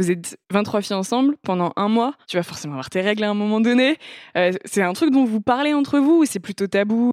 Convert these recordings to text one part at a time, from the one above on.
Vous êtes 23 filles ensemble pendant un mois. Tu vas forcément avoir tes règles à un moment donné. Euh, c'est un truc dont vous parlez entre vous ou c'est plutôt tabou?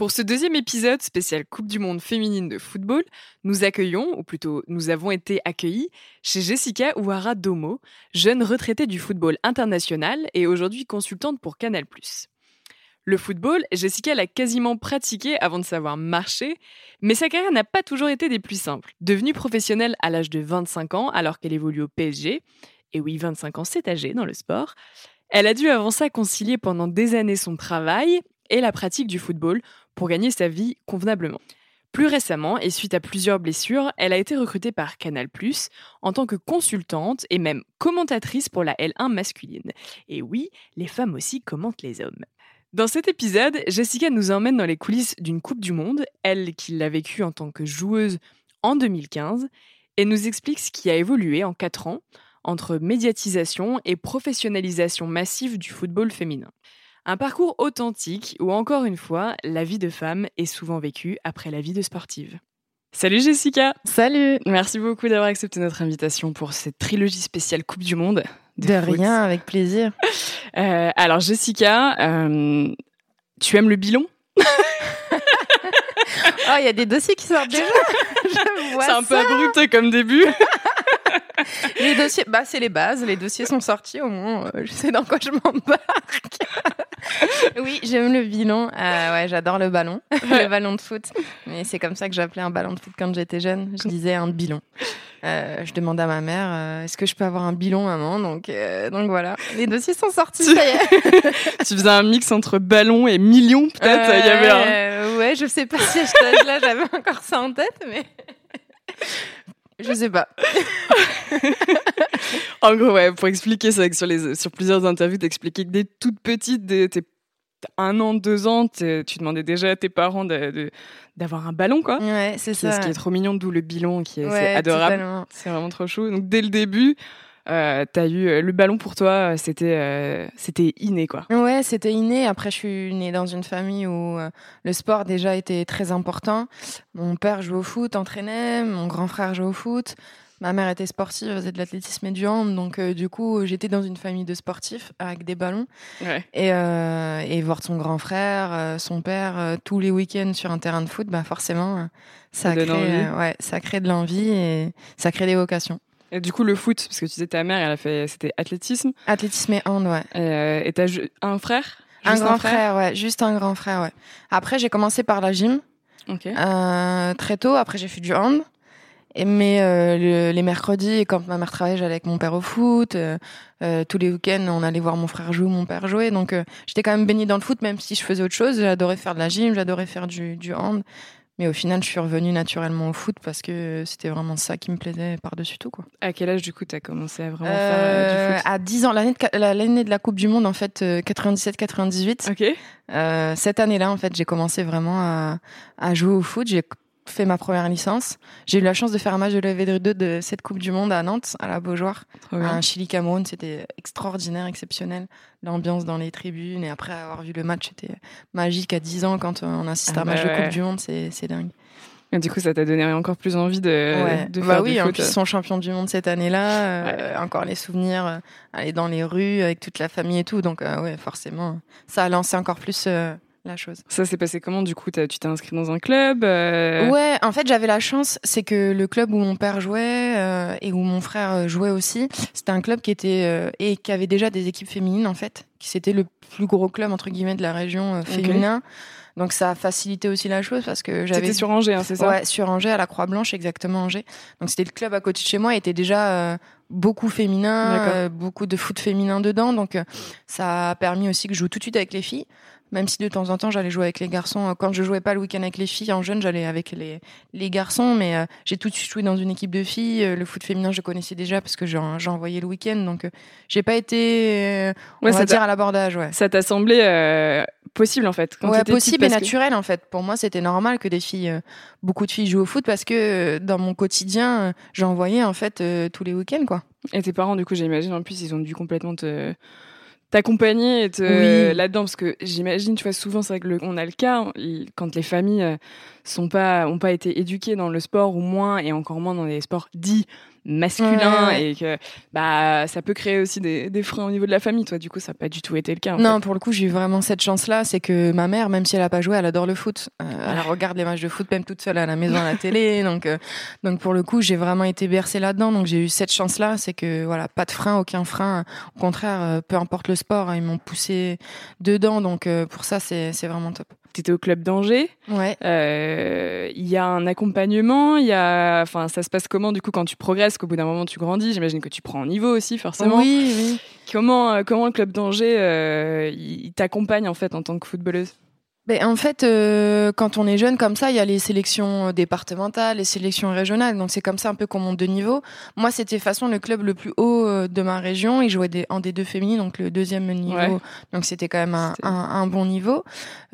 Pour ce deuxième épisode spécial Coupe du Monde féminine de football, nous accueillons, ou plutôt nous avons été accueillis, chez Jessica Ouara Domo, jeune retraitée du football international et aujourd'hui consultante pour Canal+. Le football, Jessica l'a quasiment pratiqué avant de savoir marcher, mais sa carrière n'a pas toujours été des plus simples. Devenue professionnelle à l'âge de 25 ans alors qu'elle évolue au PSG, et oui, 25 ans c'est âgé dans le sport, elle a dû avant ça concilier pendant des années son travail et la pratique du football pour gagner sa vie convenablement. Plus récemment, et suite à plusieurs blessures, elle a été recrutée par Canal+, en tant que consultante et même commentatrice pour la L1 masculine. Et oui, les femmes aussi commentent les hommes. Dans cet épisode, Jessica nous emmène dans les coulisses d'une Coupe du Monde, elle qui l'a vécue en tant que joueuse en 2015, et nous explique ce qui a évolué en 4 ans entre médiatisation et professionnalisation massive du football féminin. Un parcours authentique où, encore une fois, la vie de femme est souvent vécue après la vie de sportive. Salut Jessica Salut Merci beaucoup d'avoir accepté notre invitation pour cette trilogie spéciale Coupe du Monde. De, rien, avec plaisir. Euh, alors Jessica, euh, tu aimes le bilon Oh, il y a des dossiers qui sortent déjà. C'est un peu abrupt comme début. les dossiers, bah c'est les bases. Les dossiers sont sortis au moins. Euh, je sais dans quoi je m'embarque. oui, j'aime le bilan. Euh, ouais, j'adore le ballon, le ballon de foot. Mais c'est comme ça que j'appelais un ballon de foot quand j'étais jeune. Je disais un bilon. Euh, je demandais à ma mère, euh, est-ce que je peux avoir un bilon, maman? Donc, euh, donc voilà, les dossiers sont sortis. Ça y est. tu faisais un mix entre ballon et million, peut-être? Il y avait un... Ouais, je sais pas si à cet âge-là j'avais encore ça en tête, mais. Je sais pas. en gros, ouais, pour expliquer, c'est que sur, les, sur plusieurs interviews, t'expliquais que dès toute petite, dès tes un an, deux ans, tu demandais déjà à tes parents d'avoir un ballon, quoi. Ouais, c'est ça. Ce qui est trop mignon, d'où le bilan, qui est, adorable. C'est vraiment trop chou. Donc, dès le début, euh, as eu euh, le ballon pour toi, c'était euh, c'était inné, quoi. Ouais, c'était inné. Après, je suis née dans une famille où euh, le sport déjà était très important. Mon père jouait au foot, entraînait. Mon grand frère jouait au foot. Ma mère était sportive, faisait de l'athlétisme et du hand, donc du coup j'étais dans une famille de sportifs avec des ballons. Ouais. Et, et, voir son grand frère, son père, tous les week-ends sur un terrain de foot, bah forcément ça, ça crée, ouais, ça crée de l'envie et ça crée des vocations. Et du coup le foot, parce que tu disais ta mère, elle a fait, c'était athlétisme. Athlétisme et hand, ouais. Et, et t'as un frère? Un grand un frère, frère, ouais, juste un grand frère, ouais. Après j'ai commencé par la gym. Okay. très tôt. Après j'ai fait du hand. Et mais euh, les mercredis, quand ma mère travaillait, j'allais avec mon père au foot. Euh, euh, tous les week-ends, on allait voir mon frère jouer, mon père jouer. Donc euh, j'étais quand même baignée dans le foot, même si je faisais autre chose. J'adorais faire de la gym, j'adorais faire du, du hand. Mais au final, je suis revenue naturellement au foot parce que c'était vraiment ça qui me plaisait par-dessus tout. Quoi. À quel âge, du coup, tu as commencé à vraiment faire du foot À 10 ans, l'année de, l'année de la Coupe du Monde, en fait, 97-98. Ok. cette année-là, en fait, j'ai commencé vraiment à, à jouer au foot. J'ai fait ma première licence. J'ai eu la chance de faire un match de la V2 de cette Coupe du Monde à Nantes, à la Beaujoire, un Chili-Cameroun. C'était extraordinaire, exceptionnel. L'ambiance dans les tribunes. Et après avoir vu le match, c'était magique à 10 ans quand on assiste à un ah match de Coupe du Monde. C'est dingue. Et du coup, ça t'a donné encore plus envie de, ouais. de bah oui, du en plus, ils sont champions du monde cette année-là. Euh. Encore les souvenirs, euh, aller dans les rues avec toute la famille et tout. Donc, euh, ouais, forcément, ça a lancé encore plus la chose. Ça s'est passé comment du coup Tu t'es inscrit dans un club Ouais, en fait j'avais la chance, c'est que le club où mon père jouait et où mon frère jouait aussi, c'était un club qui était et qui avait déjà des équipes féminines en fait, qui c'était le plus gros club entre guillemets de la région féminin. Donc ça a facilité aussi la chose parce que j'avais. C'était sur Angers, hein, c'est ça? Ouais, sur Angers, à la Croix-Blanche, exactement Angers. Donc c'était le club à côté de chez moi, était déjà euh, beaucoup féminin, euh, beaucoup de foot féminin dedans. Donc euh, ça a permis aussi que je joue tout de suite avec les filles. Même si de temps en temps j'allais jouer avec les garçons. Quand je jouais pas le week-end avec les filles, en jeune, j'allais avec les, les garçons. Mais j'ai tout de suite joué dans une équipe de filles. le foot féminin, je connaissais déjà parce que j'en envoyé le week-end. Donc j'ai pas été, on va dire, à l'abordage. Ouais. Ça t'a semblé possible en fait. Quand ouais, possible et naturel en fait. Pour moi, c'était normal que des filles, euh, beaucoup de filles jouent au foot parce que euh, dans mon quotidien, euh, j'en voyais en fait tous les week-ends quoi. Et tes parents, du coup, j'imagine en plus, ils ont dû complètement te t'accompagner et te là-dedans parce que j'imagine tu vois souvent c'est vrai que le, on a le cas quand les familles sont pas ont pas été éduquées dans le sport ou moins et encore moins dans les sports dits masculin et que bah ça peut créer aussi des, des, freins au niveau de la famille. Toi du coup ça n'a pas du tout été le cas non pour le coup j'ai eu vraiment cette chance là c'est que ma mère même si elle a pas joué elle adore le foot. Euh, elle regarde les matchs de foot même toute seule à la maison à la télé. Donc euh, donc pour le coup j'ai vraiment été bercée là dedans donc j'ai eu cette chance là c'est que voilà pas de frein aucun frein. Au contraire euh, peu importe le sport ils m'ont poussé dedans. Donc pour ça c'est c'est vraiment top tu étais au club d'Angers. Ouais. Il y a un accompagnement. Il y a, enfin, ça se passe comment du coup quand tu progresses, qu'au bout d'un moment tu grandis? J'imagine que tu prends en niveau aussi, forcément. Oui, oui. Comment, euh, comment le club d'Angers, euh, il t'accompagne en fait en tant que footballeuse? Ben, en fait, euh, quand on est jeune comme ça, il y a les sélections départementales, les sélections régionales. Donc c'est comme ça un peu qu'on monte de niveau. Moi, c'était façon le club le plus haut euh, de ma région. Il jouait des, en D2 féminine, donc le deuxième niveau. Donc c'était quand même un, un, bon niveau.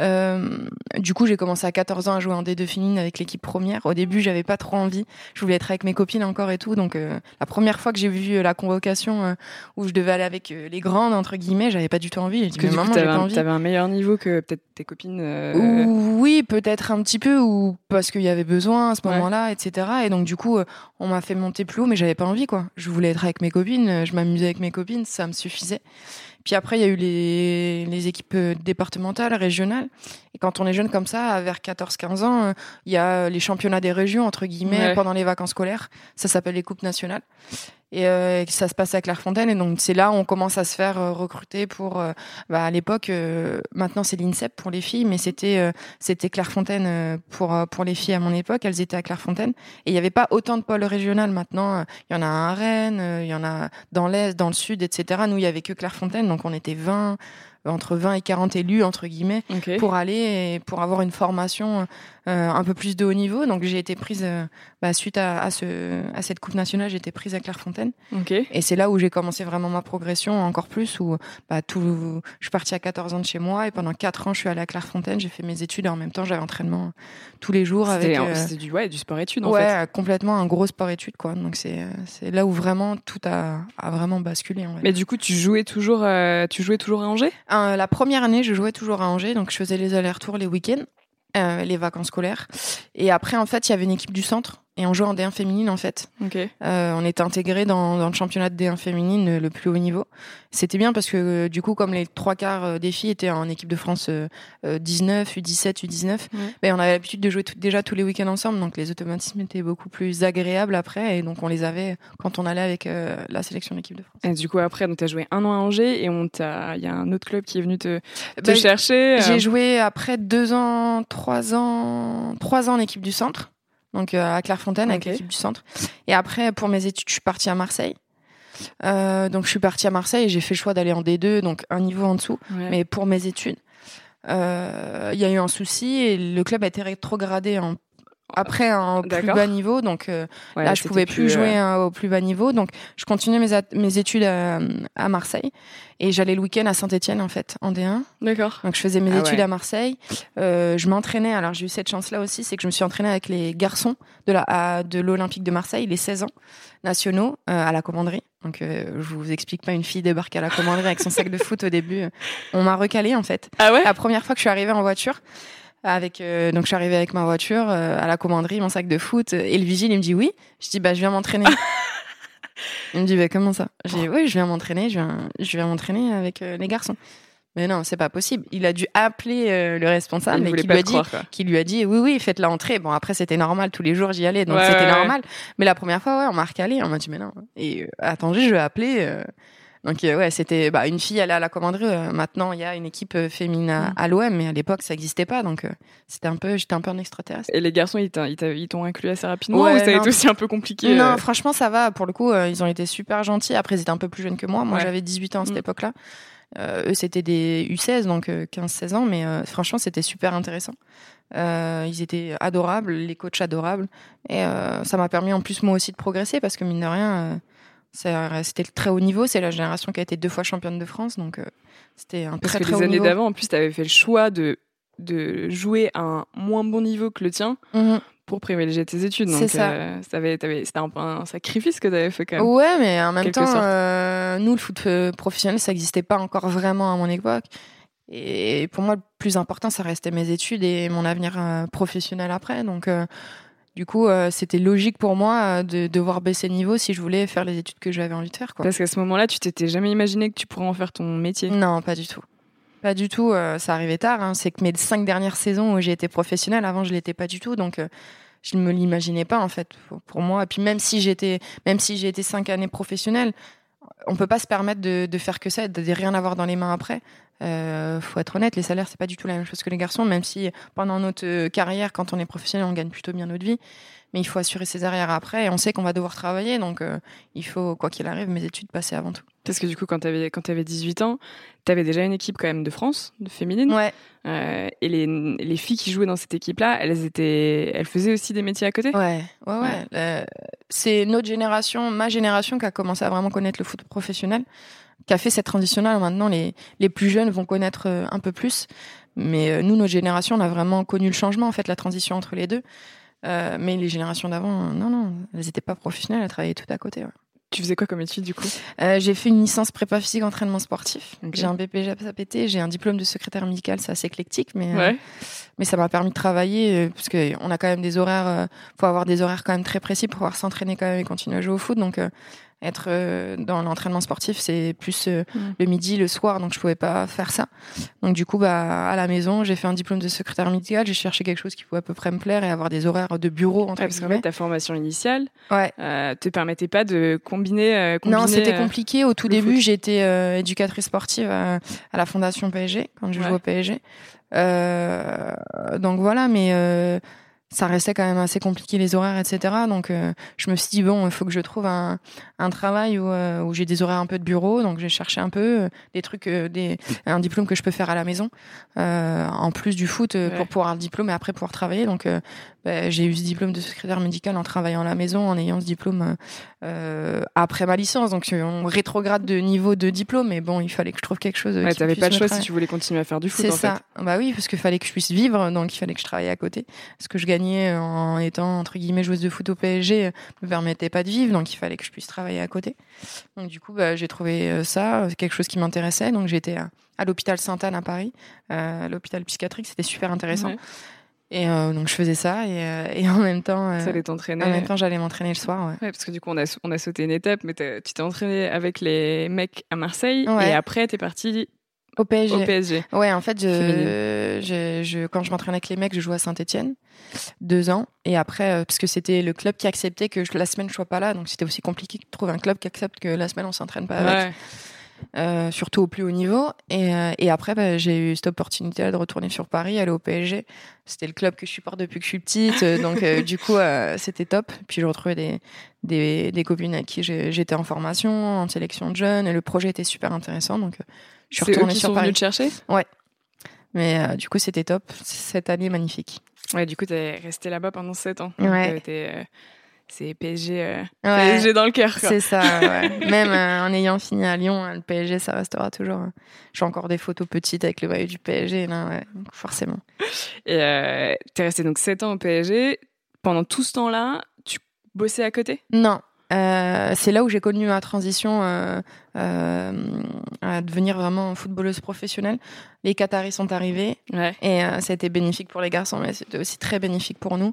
Euh, du coup, j'ai commencé à 14 ans à jouer en D2 féminine avec l'équipe première. Au début, j'avais pas trop envie. Je voulais être avec mes copines encore et tout. Donc la première fois que j'ai vu la convocation où je devais aller avec les grandes entre guillemets, j'avais pas du tout envie. J'ai dit, que maman, j'ai pas envie. un meilleur niveau que peut-être tes copines euh, oui, peut-être un petit peu, ou parce qu'il y avait besoin à ce moment-là, etc. Et donc du coup, euh, on m'a fait monter plus haut, mais j'avais pas envie, quoi. Je voulais être avec mes copines, euh, je m'amusais avec mes copines, ça me suffisait. Puis après, il y a eu les, les équipes départementales, régionales. Et quand on est jeune comme ça, vers 14-15 ans, il y a les championnats des régions, entre guillemets, pendant les vacances scolaires. Ça s'appelle les coupes nationales et euh, ça se passe à Clairefontaine. Et donc c'est là où on commence à se faire euh, recruter pour euh, bah, à l'époque euh, maintenant c'est l'INSEP pour les filles mais c'était c'était Clairefontaine pour pour les filles à mon époque. Elles étaient à Clairefontaine. Et il n'y avait pas autant de pôles régionales. Maintenant il y en a un à Rennes il y en a dans l'est dans le sud etc nous il y avait que Clairefontaine. Donc on était 20 entre 20 et 40 élus entre guillemets pour aller et pour avoir une formation un peu plus de haut niveau. Donc j'ai été prise euh, bah, suite à, à, ce, à cette coupe nationale, j'ai été prise à Clairefontaine. Et c'est là où j'ai commencé vraiment ma progression encore plus. Où bah, tout, je suis partie à 14 ans de chez moi et pendant 4 ans je suis allée à Clairefontaine. J'ai fait mes études et en même temps j'avais entraînement tous les jours avec. Euh, c'était du ouais du sport études en ouais, fait. complètement un gros sport études quoi. Donc c'est c'est là où vraiment tout a, a vraiment basculé. Mais du coup tu jouais toujours tu jouais toujours à Angers? La première année je jouais toujours à Angers donc je faisais les allers-retours les week-ends. Euh, les vacances scolaires. Et après, en fait, il y avait une équipe du centre et on jouait en D1 féminine en fait. Euh, on était intégré dans, dans, le championnat de D1 féminine euh, le plus haut niveau. C'était bien parce que euh, du coup, comme les trois quarts des filles étaient en équipe de France 19, U17, U19, ben, on avait l'habitude de jouer déjà tous les week-ends ensemble, donc les automatismes étaient beaucoup plus agréables après, et donc on les avait quand on allait avec la sélection de l'équipe de France. Et du coup, après, tu as joué un an à Angers et on il y a un autre club qui est venu te, te ben, chercher. J'ai joué après deux ans, trois ans, trois ans en équipe du centre donc euh, à Clairefontaine avec l'équipe du centre. Et après, pour mes études, je suis partie à Marseille. Euh, donc je suis partie à Marseille et j'ai fait le choix d'aller en D2, donc un niveau en dessous. Mais pour mes études, euh, il y a eu un souci et le club a été rétrogradé en après un plus bas niveau donc là je pouvais plus, jouer au plus bas niveau donc je continuais mes, mes études à, à Marseille et j'allais le week-end à Saint-Etienne, en fait, en D1. D'accord. Donc, je faisais mes ah études à Marseille. Euh, je m'entraînais. Alors, j'ai eu cette chance-là aussi, c'est que je me suis entraînée avec les garçons de la, de l'Olympique de Marseille, les 16 ans nationaux, euh, à la commanderie. Donc, euh, je vous explique pas une fille débarque à la commanderie avec son sac de foot au début. On m'a recalé, en fait. Ah ouais? La première fois que je suis arrivée en voiture. Avec euh, donc je suis arrivée avec ma voiture euh, à la commanderie, mon sac de foot et le vigile il me dit oui. Je dis bah je viens m'entraîner. Il me dit, bah, comment ça? J'ai dit, oui, je viens m'entraîner, je viens, je viens m'entraîner avec euh, les garçons. mais non, c'est pas possible. Il a dû appeler euh, le responsable et qui lui, a dit, qui lui a dit oui, oui, faites l'entrée. Bon, après, c'était normal. Tous les jours, j'y allais. Donc, Ouais, c'était ouais. normal. Mais la première fois, ouais, on m'a recalé. On m'a dit, mais non. Et euh, attendez, je vais appeler. euh. Donc, euh, ouais, c'était bah, une fille, est à la commanderie. euh, maintenant, il y a une équipe euh, féminine à, Mm. à l'OM, mais à l'époque, ça n'existait pas. Donc, c'était un peu, j'étais un peu un extraterrestre. Et les garçons, ils t'ont inclus assez rapidement Ouais, ou ça a été aussi un peu compliqué Non, franchement, ça va. Pour le coup, ils ont été super gentils. Après, ils étaient un peu plus jeunes que moi. Moi, Ouais. j'avais 18 ans à cette Mm. époque-là. Euh, eux, c'était des U16, donc euh, 15-16 ans. Mais euh, franchement, c'était super intéressant. Euh, ils étaient adorables, les coachs adorables. Et ça m'a permis en plus, moi aussi, de progresser parce que, mine de rien, c'était le très haut niveau. C'est la génération qui a été deux fois championne de France. Donc, euh, c'était un Parce très, que très les haut années d'avant, en plus, t'avais fait le choix de, de jouer à un moins bon niveau que le tien Mhm. pour privilégier tes études. C'est Donc, ça. euh, c'était un peu un sacrifice que t'avais fait quand même. Ouais, mais en même temps, euh, nous, le foot euh, professionnel, ça n'existait pas encore vraiment à mon époque. Et pour moi, le plus important, ça restait mes études et mon avenir euh, professionnel après. Donc, euh, du coup, euh, c'était logique pour moi euh, de devoir baisser de niveau si je voulais faire les études que j'avais envie de faire. Quoi. Parce qu'à ce moment-là, tu t'étais jamais imaginé que tu pourrais en faire ton métier. Non, pas du tout. Pas du tout. euh, ça arrivait tard. hein. C'est que mes cinq dernières saisons où j'ai été professionnelle, avant, je l'étais pas du tout. Donc, euh, je ne me l'imaginais pas en fait pour, moi. Et puis même si j'étais, même si j'ai été cinq années professionnelle, on peut pas se permettre de, de faire que ça, et de rien avoir dans les mains après. Euh, faut être honnête, les salaires c'est pas du tout la même chose que les garçons, même si pendant notre euh, carrière, quand on est professionnel, on gagne plutôt bien notre vie. Mais il faut assurer ses arrières après, et on sait qu'on va devoir travailler, donc euh, il faut quoi qu'il arrive, mes études passer avant tout. Parce que du coup, quand t'avais quand t'avais 18 ans, t'avais déjà une équipe quand même de France, de féminine. Ouais. Euh, et les, les filles qui jouaient dans cette équipe-là, elles étaient, elles faisaient aussi des métiers à côté. Ouais, ouais, ouais. Ouais. C'est notre génération, ma génération, qui a commencé à vraiment connaître le foot professionnel, qui a fait cette transition-là. Maintenant, les, les plus jeunes vont connaître euh, un peu plus. Mais euh, nous, notre génération, on a vraiment connu le changement, en fait, la transition entre les deux. Euh, mais les générations d'avant, non, non, elles n'étaient pas professionnelles, elles travaillaient tout à côté. ouais. Tu faisais quoi comme étude du coup? Euh, j'ai fait une licence prépa physique entraînement sportif. J'ai un SAPT, j'ai un diplôme de secrétaire médical, c'est assez éclectique, mais euh, mais ça m'a permis de travailler parce que on a quand même des horaires euh, faut avoir des horaires quand même très précis pour pouvoir s'entraîner quand même et continuer à jouer au foot donc être euh, dans l'entraînement sportif c'est plus euh, Mm. le midi le soir donc je pouvais pas faire ça donc du coup bah à la maison j'ai fait un diplôme de secrétaire médical j'ai cherché quelque chose qui pouvait à peu près me plaire et avoir des horaires de bureau entre Ouais, parce qu'en fait, ta formation initiale ouais euh, te permettait pas de combiner. euh, combiner non, c'était euh, compliqué. Au tout début, j'étais euh, éducatrice sportive à, à la Fondation PSG, quand je Ouais. jouais au PSG. Euh, donc voilà, mais euh, ça restait quand même assez compliqué les horaires, etc. Donc euh, je me suis dit, bon, il faut que je trouve un, un travail où, euh, où j'ai des horaires un peu de bureau. Donc j'ai cherché un peu euh, des trucs, euh, des, un diplôme que je peux faire à la maison, euh, en plus du foot, Ouais. pour pouvoir le diplôme et après pouvoir travailler. Donc euh, bah, j'ai eu ce diplôme de secrétaire médical en travaillant à la maison, en ayant ce diplôme euh, après ma licence. Donc on rétrograde de niveau de diplôme, mais bon, il fallait que je trouve quelque chose. euh, Ouais, t'avais pas le choix si tu voulais continuer à faire du foot. C'est ça. Fait. Bah oui, parce qu'il fallait que je puisse vivre, donc il fallait que je travaille à côté. Ce que je gagnais en étant entre guillemets joueuse de foot au PSG euh, me permettait pas de vivre, donc il fallait que je puisse travailler à côté. Donc du coup, bah, j'ai trouvé ça quelque chose qui m'intéressait. Donc j'étais à, à l'hôpital Sainte-Anne à Paris, à l'hôpital psychiatrique, c'était super intéressant. Ouais. Et euh, donc je faisais ça et, euh, et en même temps, euh, Ça allait t'entraîner. en même temps, j'allais m'entraîner le soir. Ouais. Ouais, parce que du coup, on a, on a sauté une étape, mais tu t'es entraîné avec les mecs à Marseille Ouais. et après, t'es parti Au PSG. au PSG. Ouais, en fait, je, je, je- quand je m'entraînais avec les mecs, je jouais à Saint-Etienne, deux ans. Et après, parce que c'était le club qui acceptait que la semaine je sois pas là, donc c'était aussi compliqué de trouver un club qui accepte que la semaine on s'entraîne pas avec, Ouais. Euh, surtout au plus haut niveau. Et, euh, et après, bah, j'ai eu cette opportunité de retourner sur Paris, aller au PSG. C'était le club que je supporte depuis que je suis petite, euh, donc euh, du coup, euh, c'était top. Puis je retrouvais des, des, des copines avec qui j'étais en formation, en sélection de jeunes, et le projet était super intéressant, donc je suis C'est eux retournée qui sur sont Paris. venus te chercher? Mais euh, du coup, c'était top. Cette année magnifique. Ouais, du coup, t'es resté là-bas pendant 7 ans. Ouais. Donc, t'es, euh, c'est PSG, euh, Ouais, PSG dans le cœur. c'est ça. ouais. Même euh, en ayant fini à Lyon, euh, le PSG, ça restera toujours. euh, J'ai encore des photos petites avec le maillot du PSG, là, ouais, donc forcément. Et euh, t'es resté donc 7 ans au PSG. Pendant tout ce temps-là, tu bossais à côté? Non. Euh, c'est là où j'ai connu ma transition euh, euh, à devenir vraiment footballeuse professionnelle. Les Qataris sont arrivés Ouais. et ça a été bénéfique pour les garçons, mais c'était aussi très bénéfique pour nous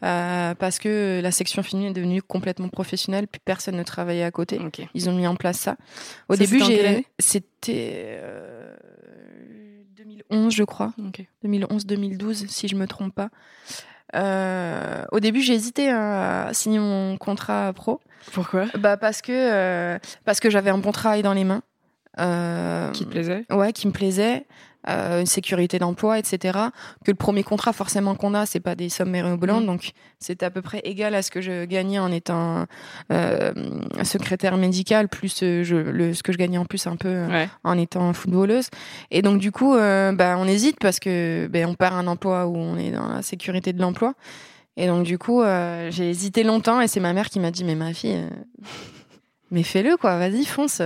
parce que la section féminine est devenue complètement professionnelle, puis personne ne travaillait à côté. Ils ont mis en place ça. Au Ça, début, c'était en quelle j'ai année? c'était euh, 2011, je crois. 2011-2012, si je me trompe pas. Euh, au début, j'ai hésité à signer mon contrat pro. Pourquoi? Bah parce que euh, parce que j'avais un bon travail dans les mains. Euh, qui te plaisait? Ouais, qui me plaisait. Euh, une sécurité d'emploi, etc. Que le premier contrat forcément qu'on a, c'est pas des sommes mérobolantes, mmh. donc c'est à peu près égal à ce que je gagnais en étant euh, secrétaire médical, plus je, le, ce que je gagnais en plus un peu en étant footballeuse. Et donc du coup, euh, bah, on hésite parce que ben, on perd un emploi où on est dans la sécurité de l'emploi. Et donc du coup, j'ai hésité longtemps et c'est ma mère qui m'a dit mais ma fille, mais fais-le quoi, vas-y fonce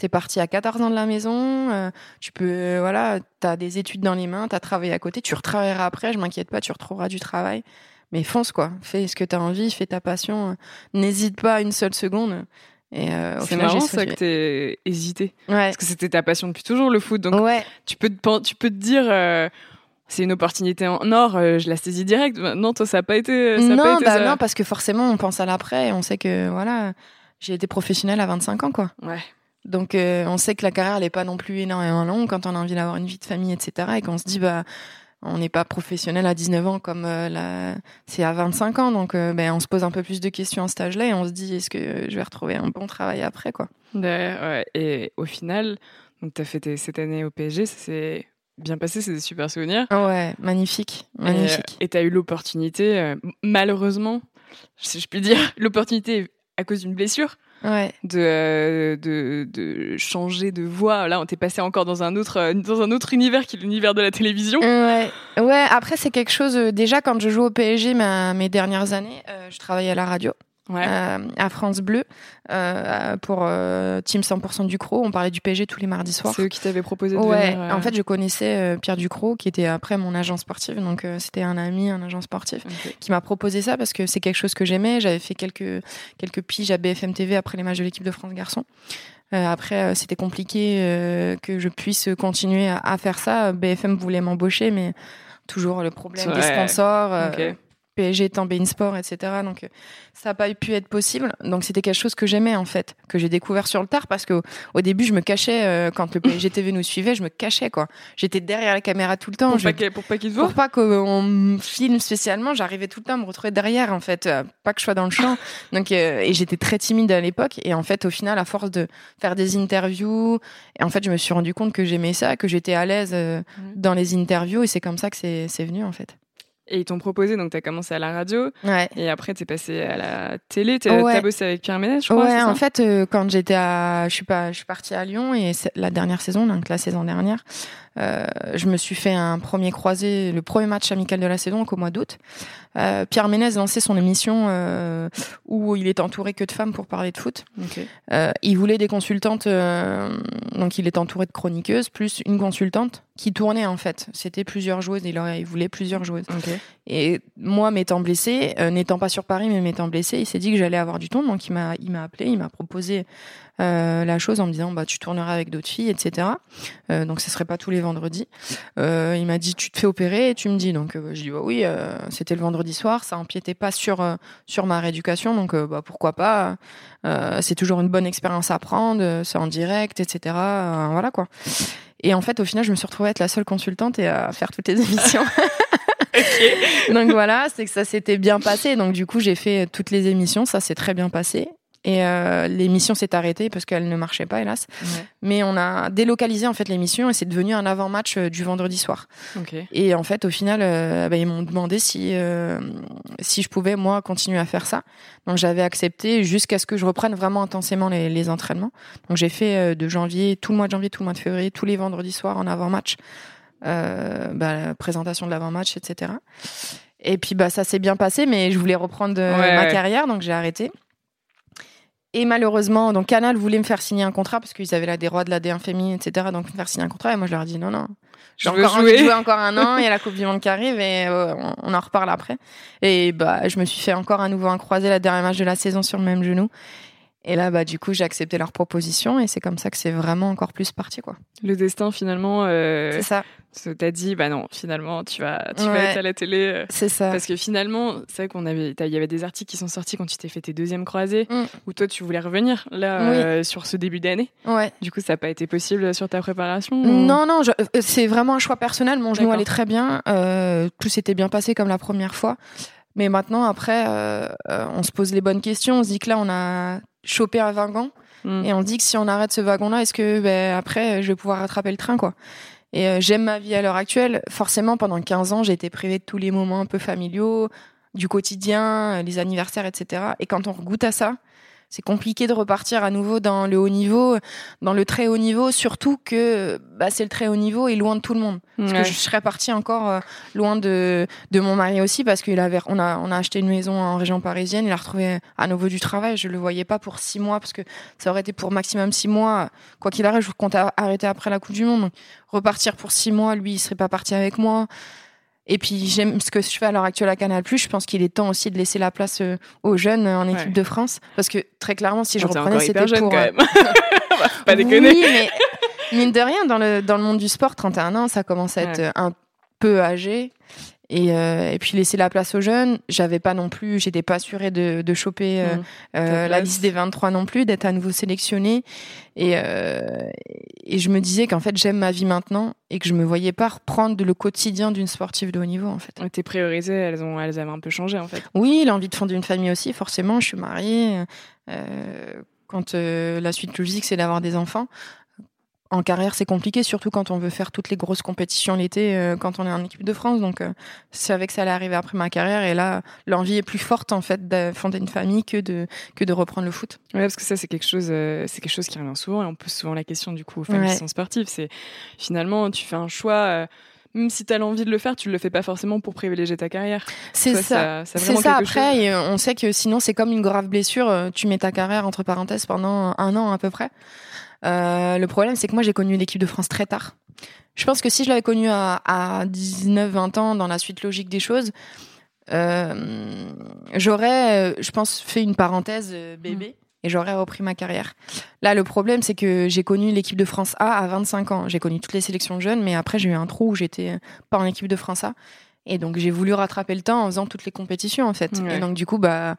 t'es parti à 14 ans de la maison, euh, tu peux, euh, voilà, t'as des études dans les mains, t'as travaillé à côté, tu retravailleras après, je m'inquiète pas, tu retrouveras du travail. Mais fonce quoi, fais ce que t'as envie, fais ta passion, n'hésite pas une seule seconde. Et euh, c'est marrant ça que t'aies hésité, parce que c'était ta passion depuis toujours le foot, donc ouais. tu peux te, tu peux te dire. C'est une opportunité en or, je la saisis direct. Non, toi, ça n'a pas été. Ça non, été bah non, parce que forcément, on pense à l'après. On sait que voilà, j'ai été professionnelle à 25 ans, quoi. Ouais. Donc euh, on sait que la carrière n'est pas non plus énormément longue quand on a envie d'avoir une vie de famille, etc. Et qu'on se dit bah on n'est pas professionnel à 19 ans comme euh, c'est à 25 ans. Donc euh, ben, on se pose un peu plus de questions à cet âge-là et on se dit est-ce que je vais retrouver un bon travail après quoi. Ouais, et au final, donc tu as fait cette année au PSG, ça s'est bien passé, c'est des super souvenirs. Ouais, magnifique, magnifique. Et tu as eu l'opportunité, malheureusement, si je puis dire, l'opportunité à cause d'une blessure ouais. de, de, de, changer de voix. Là, on t'est passé encore dans un autre, euh, dans un autre univers qui est l'univers de la télévision. Ouais, ouais après, c'est quelque chose. Euh, déjà, quand je joue au PSG, mes dernières années, euh, je travaillais à la radio ouais. euh, à France Bleu euh, pour euh, Team 100% Ducrot. On parlait du PSG tous les mardis soirs. C'est eux qui t'avaient proposé de ouais. venir. Euh, en fait, je connaissais euh, Pierre Ducrot, qui était après mon agent sportif. Donc, c'était un ami, un agent sportif, okay. qui m'a proposé ça parce que c'est quelque chose que j'aimais. J'avais fait quelques, quelques piges à BFM TV après les matchs de l'équipe de France Garçon. Euh, après, euh, c'était compliqué euh, que je puisse continuer à, à, faire ça. BFM voulait m'embaucher, mais toujours le problème ouais. des sponsors. Okay. PSG étant Bein Sport, etc. Donc ça n'a pas pu être possible. Donc c'était quelque chose que j'aimais en fait, que j'ai découvert sur le tard parce que au début je me cachais euh, quand le PSG TV nous suivait, je me cachais quoi. J'étais derrière la caméra tout le temps. Pour je... pas pour pas qu'ils voient. Pour pas qu'on me filme spécialement, j'arrivais tout le temps à me retrouver derrière en fait, euh, pas que je sois dans le champ. Donc euh, et j'étais très timide à l'époque et en fait au final à force de faire des interviews, et en fait je me suis rendu compte que j'aimais ça, que j'étais à l'aise mmh. dans les interviews et c'est comme ça que c'est venu en fait. Et ils t'ont proposé, donc tu as commencé à la radio. Ouais. Et après, tu es passé à la télé. Tu as, ouais. bossé avec Pierre Ménès, je crois. Ouais, en fait, euh, quand j'étais à. Je suis, pas... je suis partie à Lyon et la dernière saison, donc la saison dernière, euh, je me suis fait un premier croisé, le premier match amical de la saison, donc au mois d'août. Euh, Pierre Ménès lançait son émission euh, où il est entouré que de femmes pour parler de foot. Okay. Euh, il voulait des consultantes, euh, donc il est entouré de chroniqueuses, plus une consultante qui tournait en fait. C'était plusieurs joueuses, il, aurait, il voulait plusieurs joueuses. Okay. Et moi, m'étant blessée, euh, n'étant pas sur Paris, mais m'étant blessée, il s'est dit que j'allais avoir du temps, donc il m'a, il m'a appelé, il m'a proposé euh, la chose en me disant bah tu tourneras avec d'autres filles, etc. Euh, donc ce serait pas tous les vendredis. Euh, il m'a dit tu te fais opérer et tu me dis donc euh, je dis bah oui c'était le vendredi soir, ça empiétait pas sur sur ma rééducation donc bah pourquoi pas. c'est toujours une bonne expérience à prendre, c'est en direct, etc. voilà quoi. Et en fait au final je me suis retrouvée à être la seule consultante et à faire toutes les émissions. Okay. Donc voilà, c'est que ça s'était bien passé. Donc du coup, j'ai fait toutes les émissions, ça s'est très bien passé. Et euh, l'émission s'est arrêtée parce qu'elle ne marchait pas, hélas. Ouais. Mais on a délocalisé en fait l'émission et c'est devenu un avant-match euh, du vendredi soir. Okay. Et en fait, au final, euh, bah, ils m'ont demandé si si je pouvais moi continuer à faire ça. Donc j'avais accepté jusqu'à ce que je reprenne vraiment intensément les, les entraînements. Donc j'ai fait de janvier, tout le mois de janvier, tout le mois de février, tous les vendredis soirs en avant-match, euh, bah, la présentation de l'avant-match, etc. Et puis bah ça s'est bien passé, mais je voulais reprendre ouais, ma ouais. carrière, donc j'ai arrêté. Et malheureusement, donc Canal voulait me faire signer un contrat parce qu'ils avaient là des rois de la D1 féminine, etc. Donc me faire signer un contrat et moi je leur ai dit non non, j'ai encore jouer. envie de jouer encore un an. Il y a la Coupe du Monde qui arrive et euh, on, on, en reparle après. Et bah je me suis fait encore à nouveau un croisé la dernière match de la saison sur le même genou. Et là, bah, du coup, j'ai accepté leur proposition et c'est comme ça que c'est vraiment encore plus parti, quoi. Le destin, finalement. Euh, c'est ça. T'as dit, bah non, finalement, tu vas, tu vas être à la télé. Euh, c'est ça. Parce que finalement, c'est vrai qu'on avait, il y avait des articles qui sont sortis quand tu t'es fait tes deuxièmes croisées, mm. où toi, tu voulais revenir, là, euh, sur ce début d'année. Ouais. Du coup, ça n'a pas été possible sur ta préparation Non, non, c'est vraiment un choix personnel. Mon genou allait très bien. tout s'était bien passé comme la première fois. Mais maintenant, après, on se pose les bonnes questions. On se dit que là, on a choper un wagon mm. et on dit que si on arrête ce wagon-là, est-ce que ben, après je vais pouvoir rattraper le train quoi Et euh, j'aime ma vie à l'heure actuelle. Forcément, pendant 15 ans, j'ai été privée de tous les moments un peu familiaux, du quotidien, euh, les anniversaires, etc. Et quand on goûte à ça, c'est compliqué de repartir à nouveau dans le haut niveau, dans le très haut niveau, surtout que bah, c'est le très haut niveau et loin de tout le monde. Parce que je serais partie encore euh, loin de, de mon mari aussi, parce qu'on avait, on a, on a acheté une maison en région parisienne, il a retrouvé à nouveau du travail. Je le voyais pas pour six mois, parce que ça aurait été pour maximum six mois. Quoi qu'il arrive, je compte arrêter après la Coupe du Monde. repartir pour six mois, lui, il serait pas parti avec moi. Et puis j'aime ce que je fais à l'heure actuelle à Canal+. Je pense qu'il est temps aussi de laisser la place euh, aux jeunes euh, en équipe de France, parce que très clairement, si je reprenais, c'était pour. Quand même. pas déconner. Oui, mais mine de rien, dans le dans le monde du sport, 31 ans, ça commence à être un peu âgé. Et, euh, et, puis laisser la place aux jeunes. J'avais pas non plus, j'étais pas assurée de, de choper euh, mmh. euh, la liste des 23 non plus, d'être à nouveau sélectionnée. Et, et je me disais qu'en fait j'aime ma vie maintenant et que je me voyais pas reprendre le quotidien d'une sportive de haut niveau en fait. Tes priorités, elles ont, elles avaient un peu changé en fait. Oui, l'envie de fonder une famille aussi, forcément. Je suis mariée. quand la suite logique c'est d'avoir des enfants en carrière, c'est compliqué, surtout quand on veut faire toutes les grosses compétitions l'été, euh, quand on est en équipe de France. Donc, euh, c'est savais que ça allait arriver après ma carrière. Et là, l'envie est plus forte, en fait, de fonder une famille que de, que de reprendre le foot. Ouais, parce que ça, c'est quelque chose, euh, c'est quelque chose qui revient souvent. Et on pose souvent la question, du coup, aux femmes qui sont sportives. C'est finalement, tu fais un choix même si tu as l'envie de le faire, tu le fais pas forcément pour privilégier ta carrière. C'est ça. c'est ça après. on sait que sinon, c'est comme une grave blessure. Tu mets ta carrière entre parenthèses pendant un an à peu près. Euh, le problème, c'est que moi, j'ai connu l'équipe de France très tard. Je pense que si je l'avais connue à, à 19-20 ans, dans la suite logique des choses, euh, j'aurais, euh, je pense, fait une parenthèse bébé. Mm. Et j'aurais repris ma carrière. Là, le problème, c'est que j'ai connu l'équipe de France A à 25 ans. J'ai connu toutes les sélections jeunes, mais après, j'ai eu un trou où j'étais pas en équipe de France A. Et donc, j'ai voulu rattraper le temps en faisant toutes les compétitions, en fait. Et donc, du coup, bah,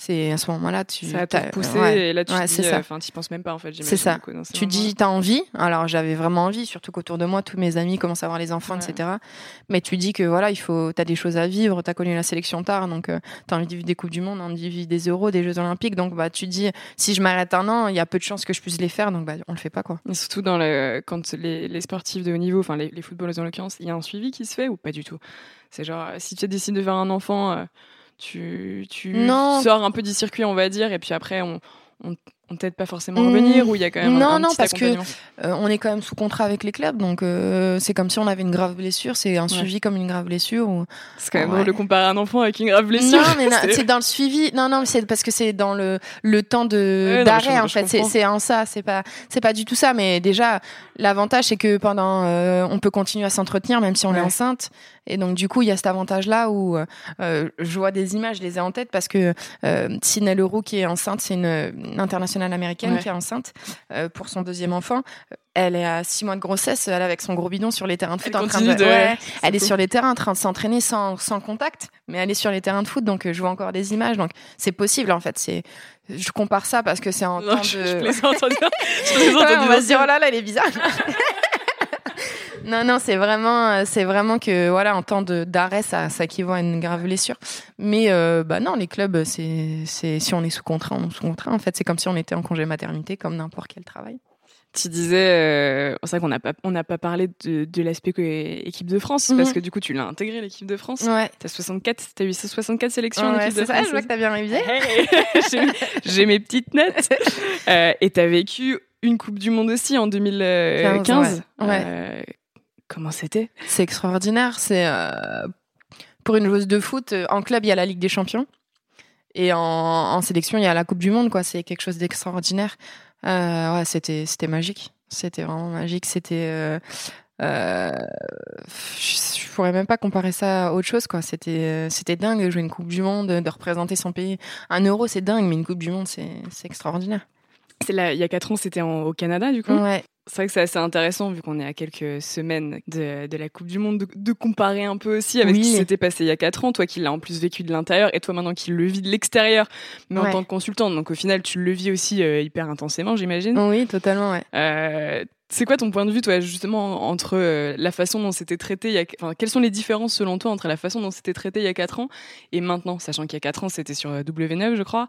c'est à ce moment-là tu ça t'a poussé et là tu ouais, dis enfin tu penses même pas en fait c'est ça. tu dis t'as envie. Alors j'avais vraiment envie surtout qu'autour de moi tous mes amis commencent à avoir les enfants etc mais tu dis que voilà il faut t'as des choses à vivre t'as connu la sélection tard donc euh, t'as envie de vivre des coupes du monde envie de vivre des euros des jeux olympiques. Donc bah tu dis si je m'arrête un an il y a peu de chances que je puisse les faire. Donc bah on le fait pas quoi. Et surtout dans le quand les, les sportifs de haut niveau enfin les, les footballeurs en l'occurrence il y a un suivi qui se fait ou pas du tout? C'est genre si tu décides de faire un enfant euh, tu, tu sors un peu du circuit, on va dire, et puis après, on, on, on t'aide pas forcément à revenir ou il y a quand même non un, non parce que euh, on est quand même sous contrat avec les clubs donc euh, c'est comme si on avait une grave blessure c'est un suivi comme une grave blessure ou c'est quand même drôle de comparer un enfant avec une grave blessure. Non mais c'est dans le suivi non non c'est parce que c'est dans le le temps de d'arrêt en fait c'est c'est en ça c'est pas c'est pas du tout ça mais déjà l'avantage c'est que pendant euh, on peut continuer à s'entretenir même si on est enceinte et donc du coup il y a cet avantage là où je vois des images je les ai en tête parce que euh, Sinel Leroux qui est enceinte c'est une, une internationale américaine qui est enceinte euh, pour son deuxième enfant. Elle est à six mois de grossesse, elle est avec son gros bidon sur les terrains de foot elle en train de. elle est sur les terrains en train de s'entraîner sans, sans contact, mais elle est sur les terrains de foot, donc euh, je vois encore des images. Donc c'est possible en fait. C'est je compare ça parce que c'est en temps de. Je, je on va se dire oh là là, elle est bizarre. non, non, c'est vraiment, euh, c'est vraiment que voilà, en temps d'arrêt, ça, ça équivaut à une grave blessure. Mais euh, bah non, les clubs, c'est, si on est sous contrat, on est sous contrat. En fait, c'est comme si on était en congé maternité, comme n'importe quel travail. Tu disais, euh, c'est vrai qu'on n'a pas, on n'a pas parlé de, de l'aspect équipe de France parce mhm. que du coup tu l'as intégré l'équipe de France. Ouais. T'as 64, t'as eu 64 sélections en équipe de ça, France. Je vois que t'as bien révisé. j'ai, mes petites notes. Euh, et t'as vécu une Coupe du Monde aussi en 2015. ouais. Comment c'était? C'est extraordinaire. C'est euh, pour une joueuse de foot. Euh, en club, il y a la Ligue des Champions. Et en, sélection, il y a la Coupe du Monde, quoi. C'est quelque chose d'extraordinaire. Euh, ouais, c'était, c'était magique. C'était vraiment magique. C'était, je, pourrais même pas comparer ça à autre chose, quoi. C'était, c'était dingue de jouer une Coupe du Monde, de représenter son pays. Un euro, c'est dingue, mais une Coupe du Monde, c'est, c'est extraordinaire. C'est là, il y a 4 ans, c'était au Canada, du coup? Ouais. C'est vrai que c'est assez intéressant, vu qu'on est à quelques semaines de, de la Coupe du Monde, de, de, comparer un peu aussi avec ce qui s'était passé il y a 4 ans. Toi qui l'as en plus vécu de l'intérieur, et toi maintenant qui le vis de l'extérieur, mais en tant que consultante. Donc au final, tu le vis aussi euh, hyper intensément, j'imagine. Oui, totalement, ouais. Euh, c'est quoi ton point de vue, toi, justement, entre euh, la façon dont c'était traité il y a... Enfin, quelles sont les différences, selon toi, entre la façon dont c'était traité il y a 4 ans et maintenant, sachant qu'il y a 4 ans, c'était sur W9, je crois?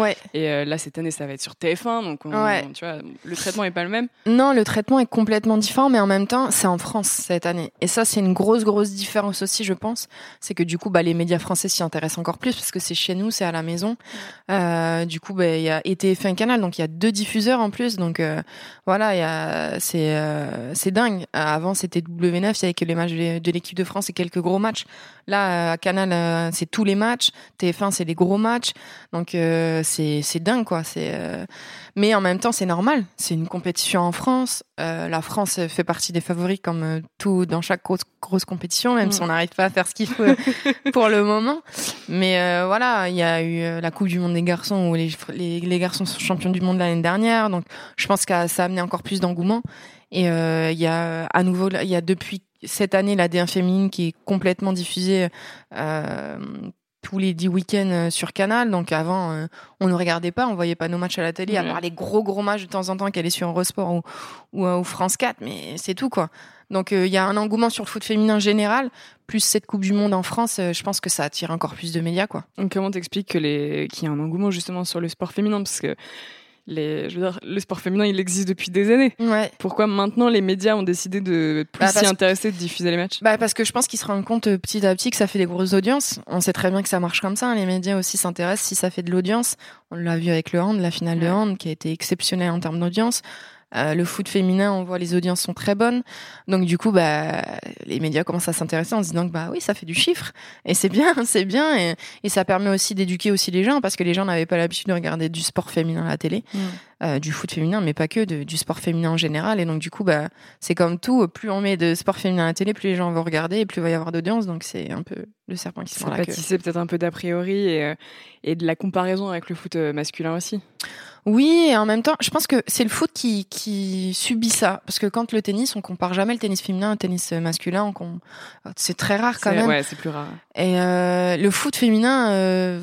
Ouais. Et euh, là, cette année, ça va être sur TF1, donc on, ouais. tu vois, le traitement est pas le même. Non, le traitement est complètement différent, mais en même temps, c'est en France cette année. Et ça, c'est une grosse, grosse différence aussi, je pense. C'est que du coup, bah, les médias français s'y intéressent encore plus parce que c'est chez nous, c'est à la maison. Euh, du coup, bah, il y a et TF1 Canal, donc il y a deux diffuseurs en plus. Donc euh, voilà, il y a, c'est, euh, c'est dingue. Avant, c'était W9, il y avait que les matchs de l'équipe de France et quelques gros matchs. Là, à Canal, euh, c'est tous les matchs. TF1, c'est les gros matchs. Donc c'est c'est dingue quoi c'est euh... mais en même temps c'est normal c'est une compétition en France euh, la France fait partie des favoris comme euh, tout dans chaque grosse grosse compétition même mmh. si on n'arrive pas à faire ce qu'il faut pour le moment mais euh, voilà il y a eu la Coupe du Monde des garçons où les les, les garçons sont champions du monde l'année dernière donc je pense que ça a amené encore plus d'engouement et il y a à nouveau il y a depuis cette année la D1 féminine qui est complètement diffusée euh, tous les dix week-ends sur Canal. Donc avant, euh, on ne regardait pas, on voyait pas nos matchs à la télé, à part les gros gros matchs de temps en temps qu'elle est sur Eurosport ou, ou, ou, France 4, mais c'est tout quoi. Donc il y a un engouement sur le foot féminin général, plus cette Coupe du Monde en France, je pense que ça attire encore plus de médias quoi. Donc comment t'expliques que les qu'il y a un engouement justement sur le sport féminin? Parce que les, je veux dire, le sport féminin, il existe depuis des années. Ouais. Pourquoi maintenant les médias ont décidé de plus bah s'y intéresser, de diffuser les matchs? Bah Parce que je pense qu'ils se rendent compte petit à petit que ça fait des grosses audiences. On sait très bien que ça marche comme ça. Hein. Les médias aussi s'intéressent si ça fait de l'audience. On l'a vu avec le hand, la finale ouais. de hand, qui a été exceptionnelle en termes d'audience. Euh, le foot féminin, on voit les audiences sont très bonnes. Donc du coup, bah, les médias commencent à s'intéresser en se disant que bah oui, ça fait du chiffre et c'est bien, c'est bien et, ça permet aussi d'éduquer aussi les gens parce que les gens n'avaient pas l'habitude de regarder du sport féminin à la télé, mmh. Euh, du foot féminin, mais pas que, de, du sport féminin en général. Et donc du coup, bah, c'est comme tout, plus on met de sport féminin à la télé, plus les gens vont regarder et plus il va y avoir d'audience. Donc c'est un peu le serpent qui se mord la queue. C'est peut-être un peu d'a priori et, euh, et de la comparaison avec le foot masculin aussi. Oui, et en même temps, je pense que c'est le foot qui, qui subit ça. Parce que quand le tennis, on compare jamais le tennis féminin au tennis masculin. C'est très rare quand même. Ouais, c'est plus rare. Et euh, le foot féminin euh,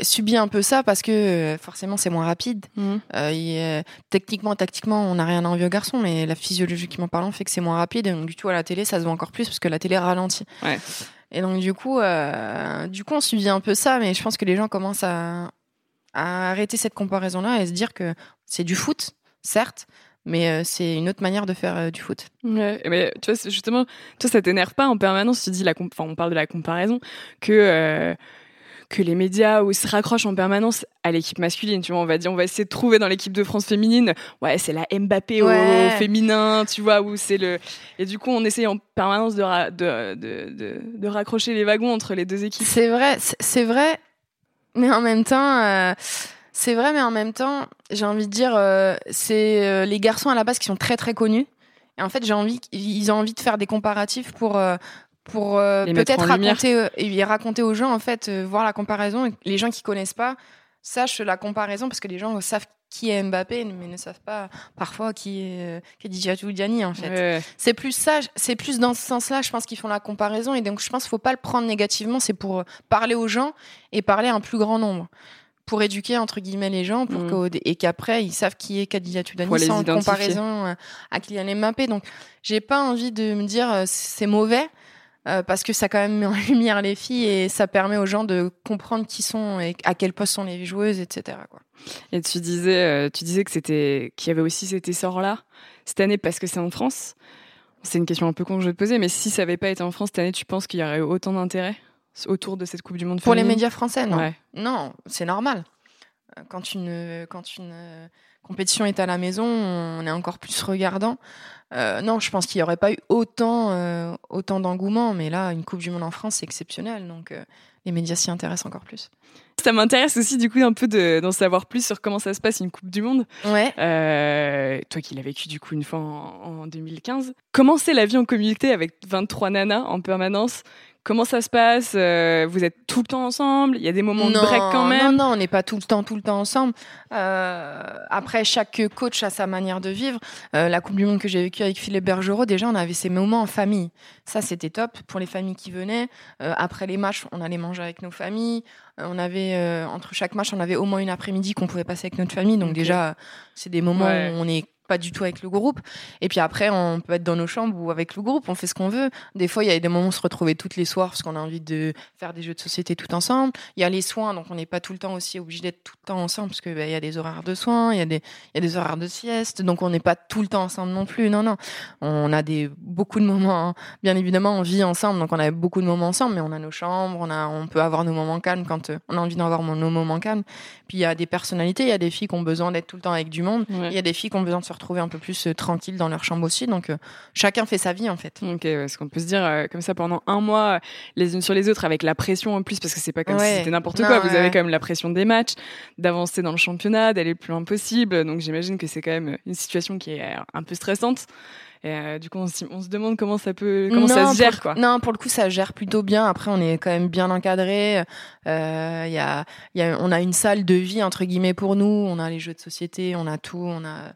subit un peu ça parce que euh, forcément c'est moins rapide. Mmh. Et, techniquement, tactiquement, on n'a rien à envier aux garçons, mais la physiologiquement parlant fait que c'est moins rapide. Et donc du tout à la télé, ça se voit encore plus parce que la télé ralentit. Ouais. Et donc du coup, du coup, on subit un peu ça, mais je pense que les gens commencent à à arrêter cette comparaison-là et se dire que c'est du foot, certes, mais euh, c'est une autre manière de faire euh, du foot. Ouais, mais tu vois, justement, toi, ça t'énerve pas en permanence. Tu dis, la on parle de la comparaison, que euh, que les médias où se raccrochent en permanence à l'équipe masculine. Tu vois, on va dire, on va essayer de trouver dans l'équipe de France féminine, ouais, c'est la Mbappé ouais. au féminin, tu vois, où c'est le. Et du coup, on essaye en permanence de, ra... de, de, de, de raccrocher les wagons entre les deux équipes. C'est vrai, c'est vrai. Mais en même temps, euh, c'est vrai, mais en même temps, j'ai envie de dire, euh, c'est euh, les garçons à la base qui sont très très connus. Et en fait, j'ai envie, ils ont envie de faire des comparatifs pour pour peut-être raconter et raconter aux gens en fait, voir la comparaison. Et les gens qui connaissent pas sachent la comparaison parce que les gens savent qui est Mbappé, mais ne savent pas parfois qui est Khadija Gianni en fait. Ouais. C'est plus ça, c'est plus dans ce sens-là, je pense qu'ils font la comparaison et donc je pense qu'il faut pas le prendre négativement, c'est pour parler aux gens et parler à un plus grand nombre. Pour éduquer entre guillemets les gens pour mmh. et qu'après ils savent qui est Khadija Gianni sans comparaison à Kylian Mbappé. Donc j'ai pas envie de me dire c'est mauvais euh, parce que ça quand même met en lumière les filles et ça permet aux gens de comprendre qui sont et à quel poste sont les joueuses, etc. Quoi. Et tu disais, euh, tu disais que c'était qu'il y avait aussi cet essor-là cette année parce que c'est en France. C'est une question un peu con que je vais te poser, mais si ça n'avait pas été en France cette année, tu penses qu'il y aurait autant d'intérêt autour de cette Coupe du Monde Pour les médias français, non. Non, c'est normal. Euh, quand une, quand une compétition est à la maison, on est encore plus regardant. Euh, non, je pense qu'il n'y aurait pas eu autant, euh, autant d'engouement, mais là, une Coupe du Monde en France, c'est exceptionnel, donc euh, les médias s'y intéressent encore plus. Ça m'intéresse aussi du coup un peu d'en savoir plus sur comment ça se passe une Coupe du Monde. Ouais. toi qui l'as vécu du coup une fois en, en 2015. Comment c'est la vie en communauté avec 23 nanas en permanence? Comment ça se passe euh, Vous êtes tout le temps ensemble Il y a des moments de break quand même Non, non, on n'est pas tout le temps, tout le temps ensemble. Euh, après, chaque coach a sa manière de vivre. Euh, la Coupe du Monde que j'ai vécue avec Philippe Bergerot, déjà, on avait ces moments en famille. Ça, c'était top pour les familles qui venaient. après les matchs, on allait manger avec nos familles. on avait entre chaque match, on avait au moins une après-midi qu'on pouvait passer avec notre famille. Donc déjà, c'est des moments où on est pas du tout avec le groupe. Et puis après, on peut être dans nos chambres ou avec le groupe, on fait ce qu'on veut. Des fois, il y a des moments où on se retrouvait toutes les soirs parce qu'on a envie de faire des jeux de société tout ensemble. Il y a les soins, donc on n'est pas tout le temps aussi obligé d'être tout le temps ensemble parce qu'il bah, y a des horaires de soins, il y, a des, y a des horaires de sieste, donc on n'est pas tout le temps ensemble non plus. Non, non. On a des, beaucoup de moments, hein. bien évidemment, on vit ensemble, donc on a beaucoup de moments ensemble, mais on a nos chambres, on, a, on peut avoir nos moments calmes quand euh, on a envie d'avoir nos moments calmes. Puis il y a des personnalités, il y a des filles qui ont besoin d'être tout le temps avec du monde, il y a des filles qui ont besoin de se retrouver un peu plus euh, tranquille dans leur chambre aussi. Donc, euh, chacun fait sa vie, en fait. Ok, est-ce qu'on peut se dire euh, comme ça pendant un mois, les unes sur les autres, avec la pression en plus, parce que c'est pas comme si c'était n'importe quoi. Vous avez quand même la pression des matchs, d'avancer dans le championnat, d'aller le plus loin possible. Donc, j'imagine que c'est quand même une situation qui est un peu stressante. Et du coup, on, se demande comment ça peut, comment ça se gère, quoi. Non, pour le coup, ça gère plutôt bien. Après, on est quand même bien encadré. Il y a, y a, on a une salle de vie entre guillemets pour nous. On a les jeux de société, on a tout, on a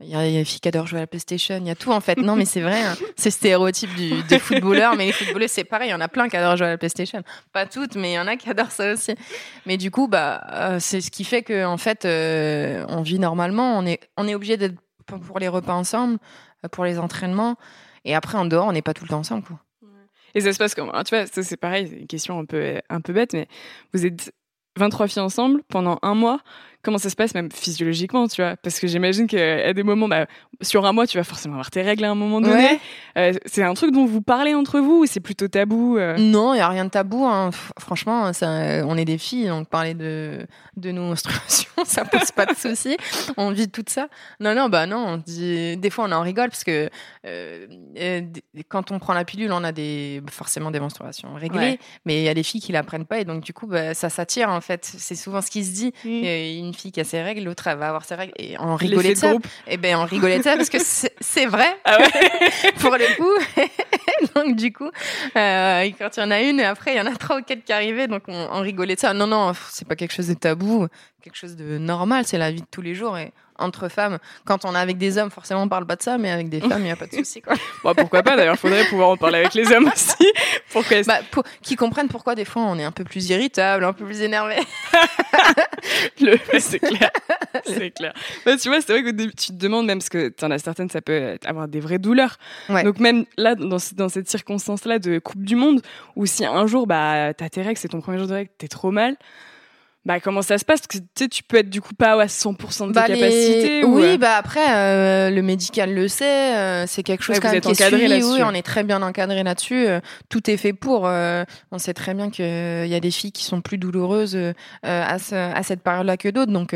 il y a des filles qui adorent jouer à la PlayStation, il y a tout en fait. Non, mais c'est vrai, hein. c'est stéréotype du, des footballeurs, mais les footballeurs c'est pareil, il y en a plein qui adorent jouer à la PlayStation. Pas toutes, mais il y en a qui adorent ça aussi. Mais du coup, bah, euh, c'est ce qui fait que en fait, euh, on vit normalement. On est, on est obligé d'être pour les repas ensemble, euh, pour les entraînements, et après en dehors, on n'est pas tout le temps ensemble, quoi. Et ça se passe comment? Tu vois, ça c'est pareil, c'est une question un peu, un peu bête, mais vous êtes 23 filles ensemble pendant un mois comment ça se passe même physiologiquement, tu vois Parce que j'imagine qu'à des moments, bah, sur un mois, tu vas forcément avoir tes règles à un moment donné. Euh, c'est un truc dont vous parlez entre vous ou c'est plutôt tabou euh Non, il y a rien de tabou. Hein. Franchement, ça, on est des filles, donc parler de, de nos menstruations, ça pose pas de soucis. On vit tout ça. Non, non, bah non. On dit, des fois, on en rigole parce que euh, quand on prend la pilule, on a des, forcément des menstruations réglées, mais il y a des filles qui la prennent pas et donc du coup, bah, ça s'attire en fait. C'est souvent ce qui se dit. Mmh. une fille qui a ses règles, l'autre va avoir ses règles. Et on rigolait de ça. Et eh ben on rigolait de ça parce que c'est vrai. Ah pour le coup. donc du coup, euh, quand il y en a une, et après il y en a trois ou quatre qui arrivaient, donc on, on rigolait de ça. Non non, c'est pas quelque chose de tabou, quelque chose de normal. C'est la vie de tous les jours et entre femmes. Quand on est avec des hommes, forcément, on parle pas de ça, mais avec des femmes, il n'y a pas de souci. Quoi. Bon, pourquoi pas D'ailleurs, il faudrait pouvoir en parler avec les hommes aussi. Pour bah, pour, qu'ils comprennent pourquoi des fois on est un peu plus irritable, un peu plus énervé. Le... c'est clair. C'est clair. Bah, tu vois, c'est vrai que tu te demandes même, parce que tu en as certaines, ça peut avoir des vraies douleurs. Donc même là, dans, dans cette circonstance-là de Coupe du Monde, où si un jour, bah, t'as tes règles, c'est ton premier jour de règles, t'es trop mal, bah, comment ça se passe? Parce que tu sais, tu peux être du coup pas à 100% de tes bah, capacités. Oui, euh bah après, euh, le médical le sait, euh, c'est quelque chose quand même qui est suivi. Oui, on est très bien encadré là-dessus. tout est fait pour. on sait très bien qu'il y a des filles qui sont plus douloureuses à, ce, à, cette période-là que d'autres. Donc,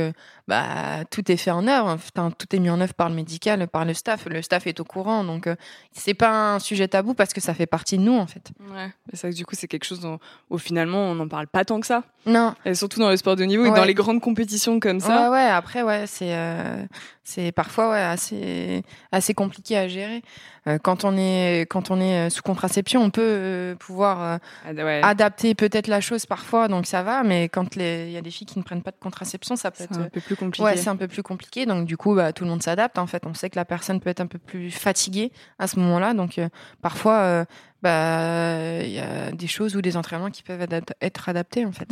bah, tout est fait en œuvre. tout est mis en œuvre par le médical, par le staff. Le staff est au courant. Donc, c'est pas un sujet tabou parce que ça fait partie de nous, en fait. Ouais. Et ça, du coup, c'est quelque chose dont, où finalement, on n'en parle pas tant que ça. Non. Et surtout dans le sport de niveau et dans les grandes compétitions comme ça. Ouais, ouais. Après, ouais, c'est euh, c'est parfois ouais assez assez compliqué à gérer. Euh, quand on est quand on est euh, sous contraception, on peut pouvoir adapter peut-être la chose parfois, donc ça va. Mais quand il y a des filles qui ne prennent pas de contraception, ça peut être un peu plus compliqué. Ouais, c'est un peu plus compliqué. Donc du coup, bah, tout le monde s'adapte. En fait, on sait que la personne peut être un peu plus fatiguée à ce moment-là. Donc parfois bah il y a des choses ou des entraînements qui peuvent être adaptés en fait.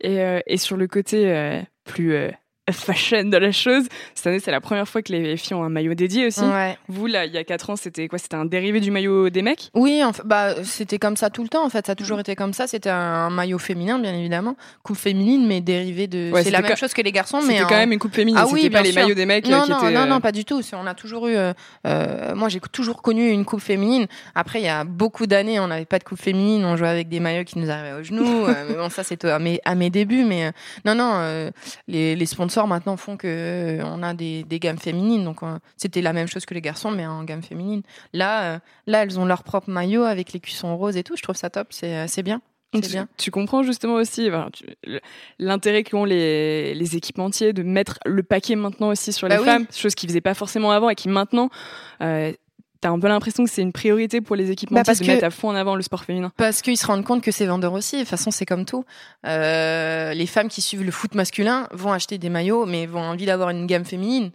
Et, euh, et sur le côté euh, plus euh, fashion de la chose. Cette année, c'est la première fois que les filles ont un maillot dédié aussi. Ouais. Vous, là, il y a 4 ans, c'était quoi? C'était un dérivé du maillot des mecs? Oui, en fait, bah, c'était comme ça tout le temps. En fait, ça a toujours été comme ça. C'était un maillot féminin, bien évidemment, coupe féminine, mais dérivé de. Ouais, c'est la même chose que les garçons, mais C'était en- quand même une coupe féminine, Ah oui, c'était pas les sûr. maillots des mecs euh, non, qui non, étaient... non, euh, non, pas du tout. On a toujours eu. euh, euh, moi, j'ai toujours connu une coupe féminine. Après, il y a beaucoup d'années, on n'avait pas de coupe féminine. On jouait avec des maillots qui nous arrivaient aux genoux. euh, mais bon, ça, c'était à mes, à mes débuts. Mais euh, non, non, euh, les, les sponsors maintenant font que euh, on a des, des gammes féminines. Donc, euh, c'était la même chose que les garçons, mais en gamme féminine. Là, euh, là, elles ont leur propre maillot avec les cuissons roses et tout. Je trouve ça top. C'est bien. Tu, bien. tu comprends justement aussi le- l'intérêt qu'ont les, les équipementiers de mettre le paquet maintenant aussi sur les Bah oui. femmes, chose qu'ils faisaient pas forcément avant et qui maintenant, t'as un peu l'impression que c'est une priorité pour les équipementiers Bah, parce de que- mettre à fond en avant le sport féminin. Parce qu'ils se rendent compte que c'est vendeur aussi. De toute façon, c'est comme tout. Euh, les femmes qui suivent le foot masculin vont acheter des maillots, mais vont envie d'avoir une gamme féminine.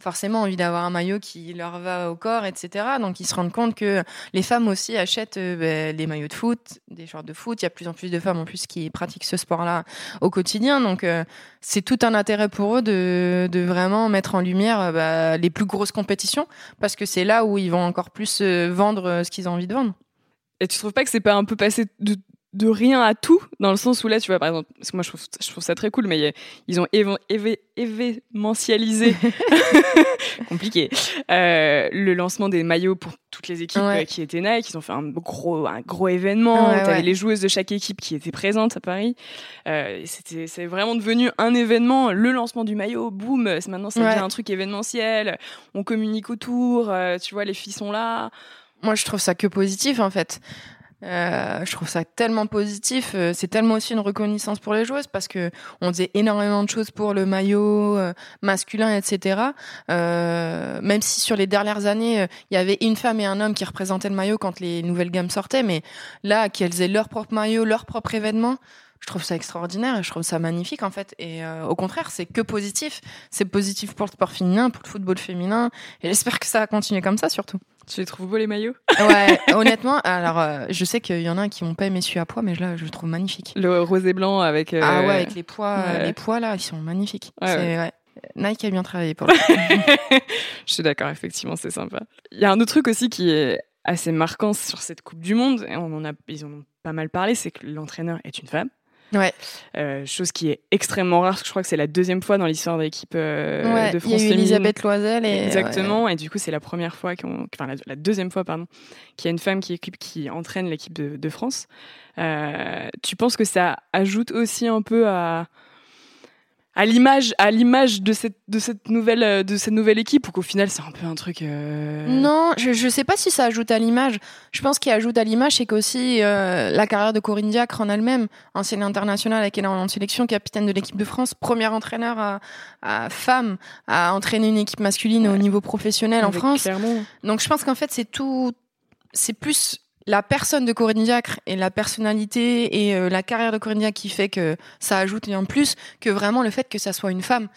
Forcément, envie d'avoir un maillot qui leur va au corps, etc. Donc, ils se rendent compte que les femmes aussi achètent euh, ben, des maillots de foot, des shorts de foot. Il y a de plus en plus de femmes en plus qui pratiquent ce sport-là au quotidien. Donc, euh, c'est tout un intérêt pour eux de, de vraiment mettre en lumière euh, bah, les plus grosses compétitions, parce que c'est là où ils vont encore plus vendre ce qu'ils ont envie de vendre. Et tu trouves pas que c'est pas un peu passé de, de rien à tout dans le sens où là, tu vois, par exemple, parce que moi je trouve, je trouve ça très cool, mais a- ils ont événementialisé, compliqué, euh, le lancement des maillots pour toutes les équipes Ouais. euh, qui étaient Nike. Ils ont fait un gros, un gros événement. Ouais, T'avais ouais. les joueuses de chaque équipe qui étaient présentes à Paris. Euh, c'était, c'est vraiment devenu un événement. Le lancement du maillot, boum, c'est maintenant c'est Ouais. devient un truc événementiel. On communique autour. euh, tu vois, les filles sont là. Moi, je trouve ça que positif, en fait. Euh, je trouve ça tellement positif. Euh, C'est tellement aussi une reconnaissance pour les joueuses parce que on faisait énormément de choses pour le maillot euh, masculin, etc. Euh, même si sur les dernières années, euh, il y avait une femme et un homme qui représentaient le maillot quand les nouvelles gammes sortaient, mais là, qu'elles aient leur propre maillot, leur propre événement. Je trouve ça extraordinaire et je trouve ça magnifique en fait. Et euh, au contraire, c'est que positif. C'est positif pour le sport féminin, pour le football féminin. Et j'espère que ça va continuer comme ça surtout. Tu les trouves beaux les maillots? Ouais, honnêtement, alors euh, je sais qu'il y en a qui m'ont pas aimé celui à pois, mais là je le trouve magnifique. Le rose et blanc avec. euh, Ah ouais, avec les pois, euh, ouais. les pois là, ils sont magnifiques. Ouais, C'est- ouais. Nike a bien travaillé pour le. Je suis d'accord, effectivement, c'est sympa. Il y a un autre truc aussi qui est assez marquant sur cette Coupe du Monde, et on en a, ils en ont pas mal parlé, c'est que l'entraîneur est une femme. Ouais. Euh, chose qui est extrêmement rare, parce que je crois que c'est la deuxième fois dans l'histoire de l'équipe euh, ouais, de il y France a eu. Elisabeth Loisel et Exactement, et du coup c'est la première fois, qu'on, enfin la, la deuxième fois pardon, qu'il y a une femme qui, équipe, qui entraîne l'équipe de, de France. Euh, tu penses que ça ajoute aussi un peu à à l'image à l'image de cette de cette nouvelle euh, de cette nouvelle équipe ou qu'au final c'est un peu un truc euh, Non, je, je sais pas si ça ajoute à l'image. Je pense qu'il ajoute à l'image, c'est qu'aussi euh, la carrière de Corinne Diacre en elle-même, ancienne internationale avec énormément de sélection, capitaine de l'équipe de France, première entraîneur à, à femme à entraîner une équipe masculine au niveau professionnel en France. Clermont. Donc je pense qu'en fait c'est tout, c'est plus la personne de Corinne Diacre et la personnalité et euh, la carrière de Corinne Diacre qui fait que ça ajoute en plus que vraiment le fait que ça soit une femme.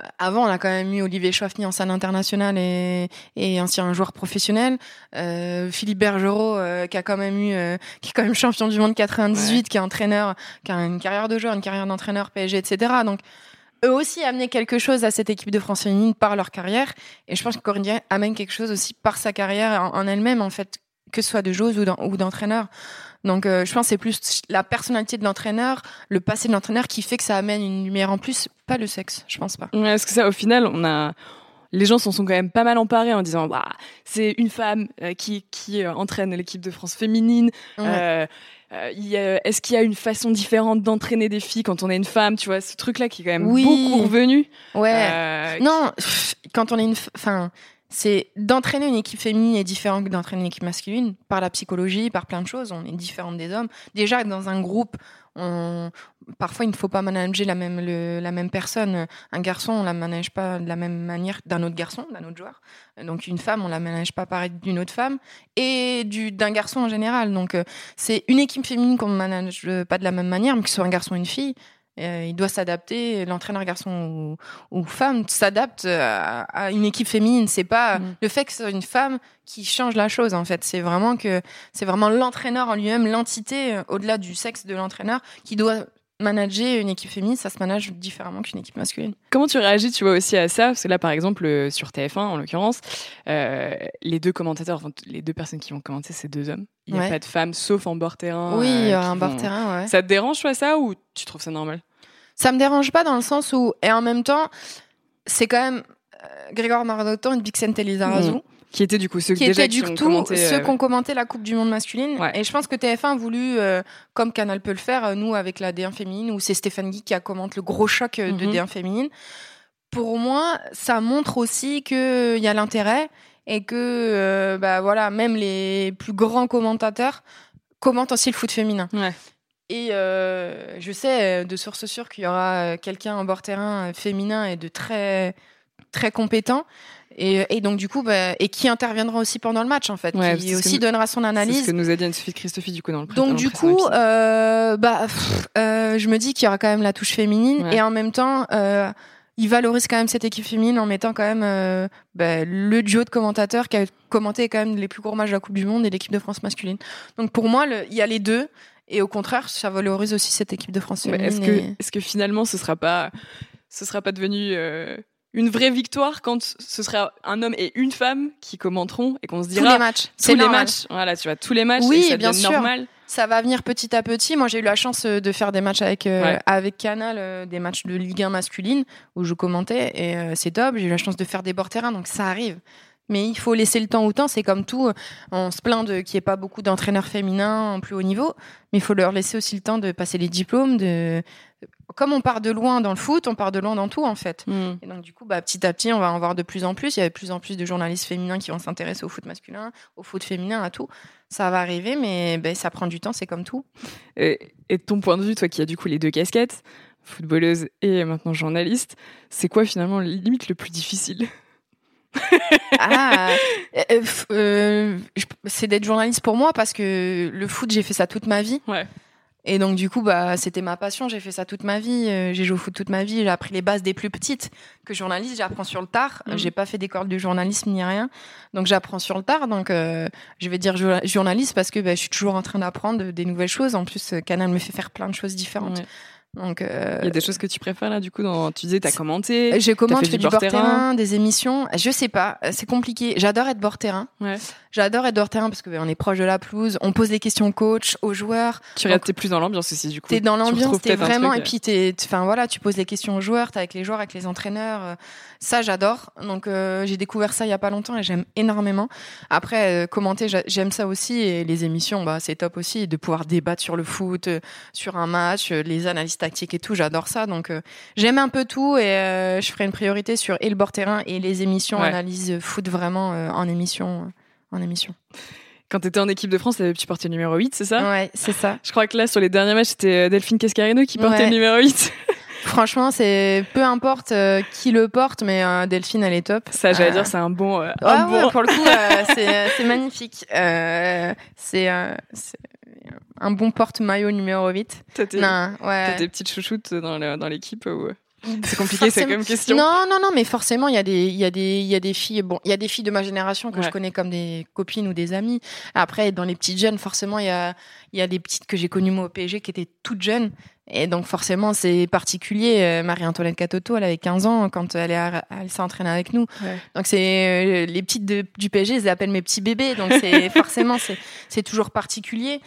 Euh, avant on a quand même eu Olivier Chouafny en scène internationale et, et ancien joueur professionnel, euh, Philippe Bergerot euh, qui a quand même eu, euh, qui est quand même champion du monde 98, qui est entraîneur, qui a une carrière de joueur, une carrière d'entraîneur PSG, etc. Donc eux aussi amenaient quelque chose à cette équipe de France féminine par leur carrière. Et je pense que Corinne Diacre amène quelque chose aussi par sa carrière en, en elle-même, en fait, que ce soit de joueuse ou d'en- ou d'entraîneur. Donc euh, je pense que c'est plus la personnalité de l'entraîneur, le passé de l'entraîneur qui fait que ça amène une lumière en plus, pas le sexe, je pense pas. Ouais, parce que ça, au final, on a. Les gens s'en sont quand même pas mal emparés en disant bah, c'est une femme euh, qui, qui euh, entraîne l'équipe de France féminine. Ouais. Euh, Est-ce qu'il y a une façon différente d'entraîner des filles quand on est une femme Tu vois, ce truc-là qui est quand même Oui. beaucoup revenu. Ouais. Non, pff, quand on est une, enfin, c'est d'entraîner une équipe féminine est différent que d'entraîner une équipe masculine par la psychologie, par plein de choses. On est différente des hommes. Déjà dans un groupe, parfois il ne faut pas manager la même la même personne. Un garçon, on la manage pas de la même manière d'un autre garçon, d'un autre joueur. Donc une femme, on la manage pas pareil d'une autre femme et du d'un garçon en général. Donc euh, c'est une équipe féminine qu'on ne manage euh, pas de la même manière, mais que ce soit un garçon ou une fille. Euh, il doit s'adapter, l'entraîneur garçon ou, ou femme s'adapte à, à une équipe féminine. C'est pas Mhm. le fait que ce soit une femme qui change la chose en fait. C'est vraiment que c'est vraiment l'entraîneur en lui-même, l'entité euh, au-delà du sexe de l'entraîneur qui doit manager une équipe féminine, ça se manage différemment qu'une équipe masculine. Comment tu réagis, tu vois, aussi à ça? Parce que là, par exemple, euh, sur TF1, en l'occurrence, euh, les deux commentateurs, enfin, les deux personnes qui vont commenter, c'est deux hommes. Il n'y a pas de femmes, sauf en bord terrain. Oui, un bord terrain, ouais. Ça te dérange, toi, ça, ou tu trouves ça normal? Ça me dérange pas dans le sens où, et en même temps, c'est quand même euh, Grégoire Maradotan et Bixente Elizarazu. Mmh. Qui étaient du coup ceux, qui déjà, qui ont commenté, ceux qui ont commenté la Coupe du Monde masculine. Et je pense que TF1 a voulu, euh, comme Canal peut le faire, euh, nous avec la D1 féminine, où c'est Stéphane Guy qui a commenté le gros choc de mhm. D1 féminine. Pour moi, ça montre aussi qu'il y a l'intérêt et que bah, voilà, même les plus grands commentateurs commentent aussi le foot féminin. Et je sais de source sûre qu'il y aura quelqu'un en bord terrain féminin et de très très compétent. Et, donc du coup, bah, et qui interviendra aussi pendant le match en fait, qui aussi donnera son analyse. C'est ce que nous a dit Anne-Sophie Christophe du coup dans le Donc du coup, euh, bah, euh, je me dis qu'il y aura quand même la touche féminine et en même temps, euh, il valorise quand même cette équipe féminine en mettant quand même euh, bah, le duo de commentateurs qui a commenté quand même les plus gros matchs de la Coupe du Monde et l'équipe de France masculine. Donc pour moi, il y a les deux. Et au contraire, ça valorise aussi cette équipe de France féminine. Est-ce que, finalement, ce sera pas, ce sera pas devenu une vraie victoire quand ce sera un homme et une femme qui commenteront et qu'on se dira tous les matchs. Tous les matchs. Voilà, tu vois, tous les matchs. Oui, et ça bien sûr. normal. Ça va venir petit à petit. Moi, j'ai eu la chance euh, de faire des matchs avec euh, avec Canal, euh, des matchs de Ligue 1 masculine où je commentais et c'est top. J'ai eu la chance de faire des bords terrain, donc ça arrive. Mais il faut laisser le temps au temps. C'est comme tout. On se plaint de qu'il n'y ait pas beaucoup d'entraîneurs féminins en plus haut niveau, mais il faut leur laisser aussi le temps de passer les diplômes, de comme on part de loin dans le foot, on part de loin dans tout en fait. Hmm. Et donc du coup, bah, petit à petit, on va en voir de plus en plus. Il y a de plus en plus de journalistes féminins qui vont s'intéresser au foot masculin, au foot féminin, à tout. Ça va arriver, mais ben, ça prend du temps, c'est comme tout. Et, de ton point de vue, toi qui as du coup les deux casquettes, footballeuse et maintenant journaliste, c'est quoi finalement limite le plus difficile ah, euh, euh, c'est d'être journaliste pour moi parce que le foot, j'ai fait ça toute ma vie. Ouais. Et donc du coup, bah, c'était ma passion. J'ai fait ça toute ma vie. Euh, j'ai joué au foot toute ma vie. J'ai appris les bases des plus petites. Que journaliste, j'apprends sur le tard. Mhm. J'ai pas fait d'école de journalisme ni rien. Donc j'apprends sur le tard. Donc euh, je vais dire journaliste parce que bah, je suis toujours en train d'apprendre des nouvelles choses. En plus, euh, Canal me fait faire plein de choses différentes. Donc, euh, il y a des choses que tu préfères là, du coup, dans, tu disais, t'as commenté. Je commente, je fais du bord terrain. des émissions. Je sais pas, c'est compliqué. J'adore être bord terrain. Ouais. J'adore être bord terrain parce que ben, est proche de la pelouse, on pose des questions au coach, aux joueurs. Tu es plus dans l'ambiance aussi, du coup. T'es dans l'ambiance, t'es vraiment, et puis t'es, enfin voilà, tu poses les questions aux joueurs, t'es avec les joueurs, avec les entraîneurs. Euh, ça, j'adore. Donc euh, j'ai découvert ça il y a pas longtemps et j'aime énormément. Après, commenter, j'aime ça aussi et les émissions, bah c'est top aussi de pouvoir débattre sur le foot, sur un match, les analyses tactique et tout, j'adore ça. Donc euh, j'aime un peu tout et euh, je ferai une priorité sur et le bord terrain et les émissions, analyse foot vraiment euh, en émission. En émission. Quand tu étais en équipe de France, tu portais le numéro 8, c'est ça? Ouais, c'est ça. Je crois que là, sur les derniers matchs, c'était Delphine Cascarino qui portait le numéro 8. Franchement, c'est peu importe qui le porte, mais Delphine, elle est top. Ça, j'allais dire, c'est un bon. bon... pour le coup, c'est magnifique. c'est un bon porte-maillot numéro 8. T'as tes, ouais. petites chouchoutes dans l'équipe ou... C'est compliqué, c'est comme question. Non, non, non, mais forcément, il y a des, il y a des, il y a des filles. Bon, il y a des filles de ma génération que je connais comme des copines ou des amies. Après, dans les petites jeunes, forcément, il y a, il y a des petites que j'ai connues moi au PSG qui étaient toutes jeunes. Et donc, forcément, c'est particulier. Euh, Marie-Antoinette Catoto, elle avait 15 ans quand elle est, elle s'est entraînée avec nous. Donc, c'est euh, les petites du PSG, elles appellent mes petits bébés. Donc, c'est forcément, c'est, c'est toujours particulier.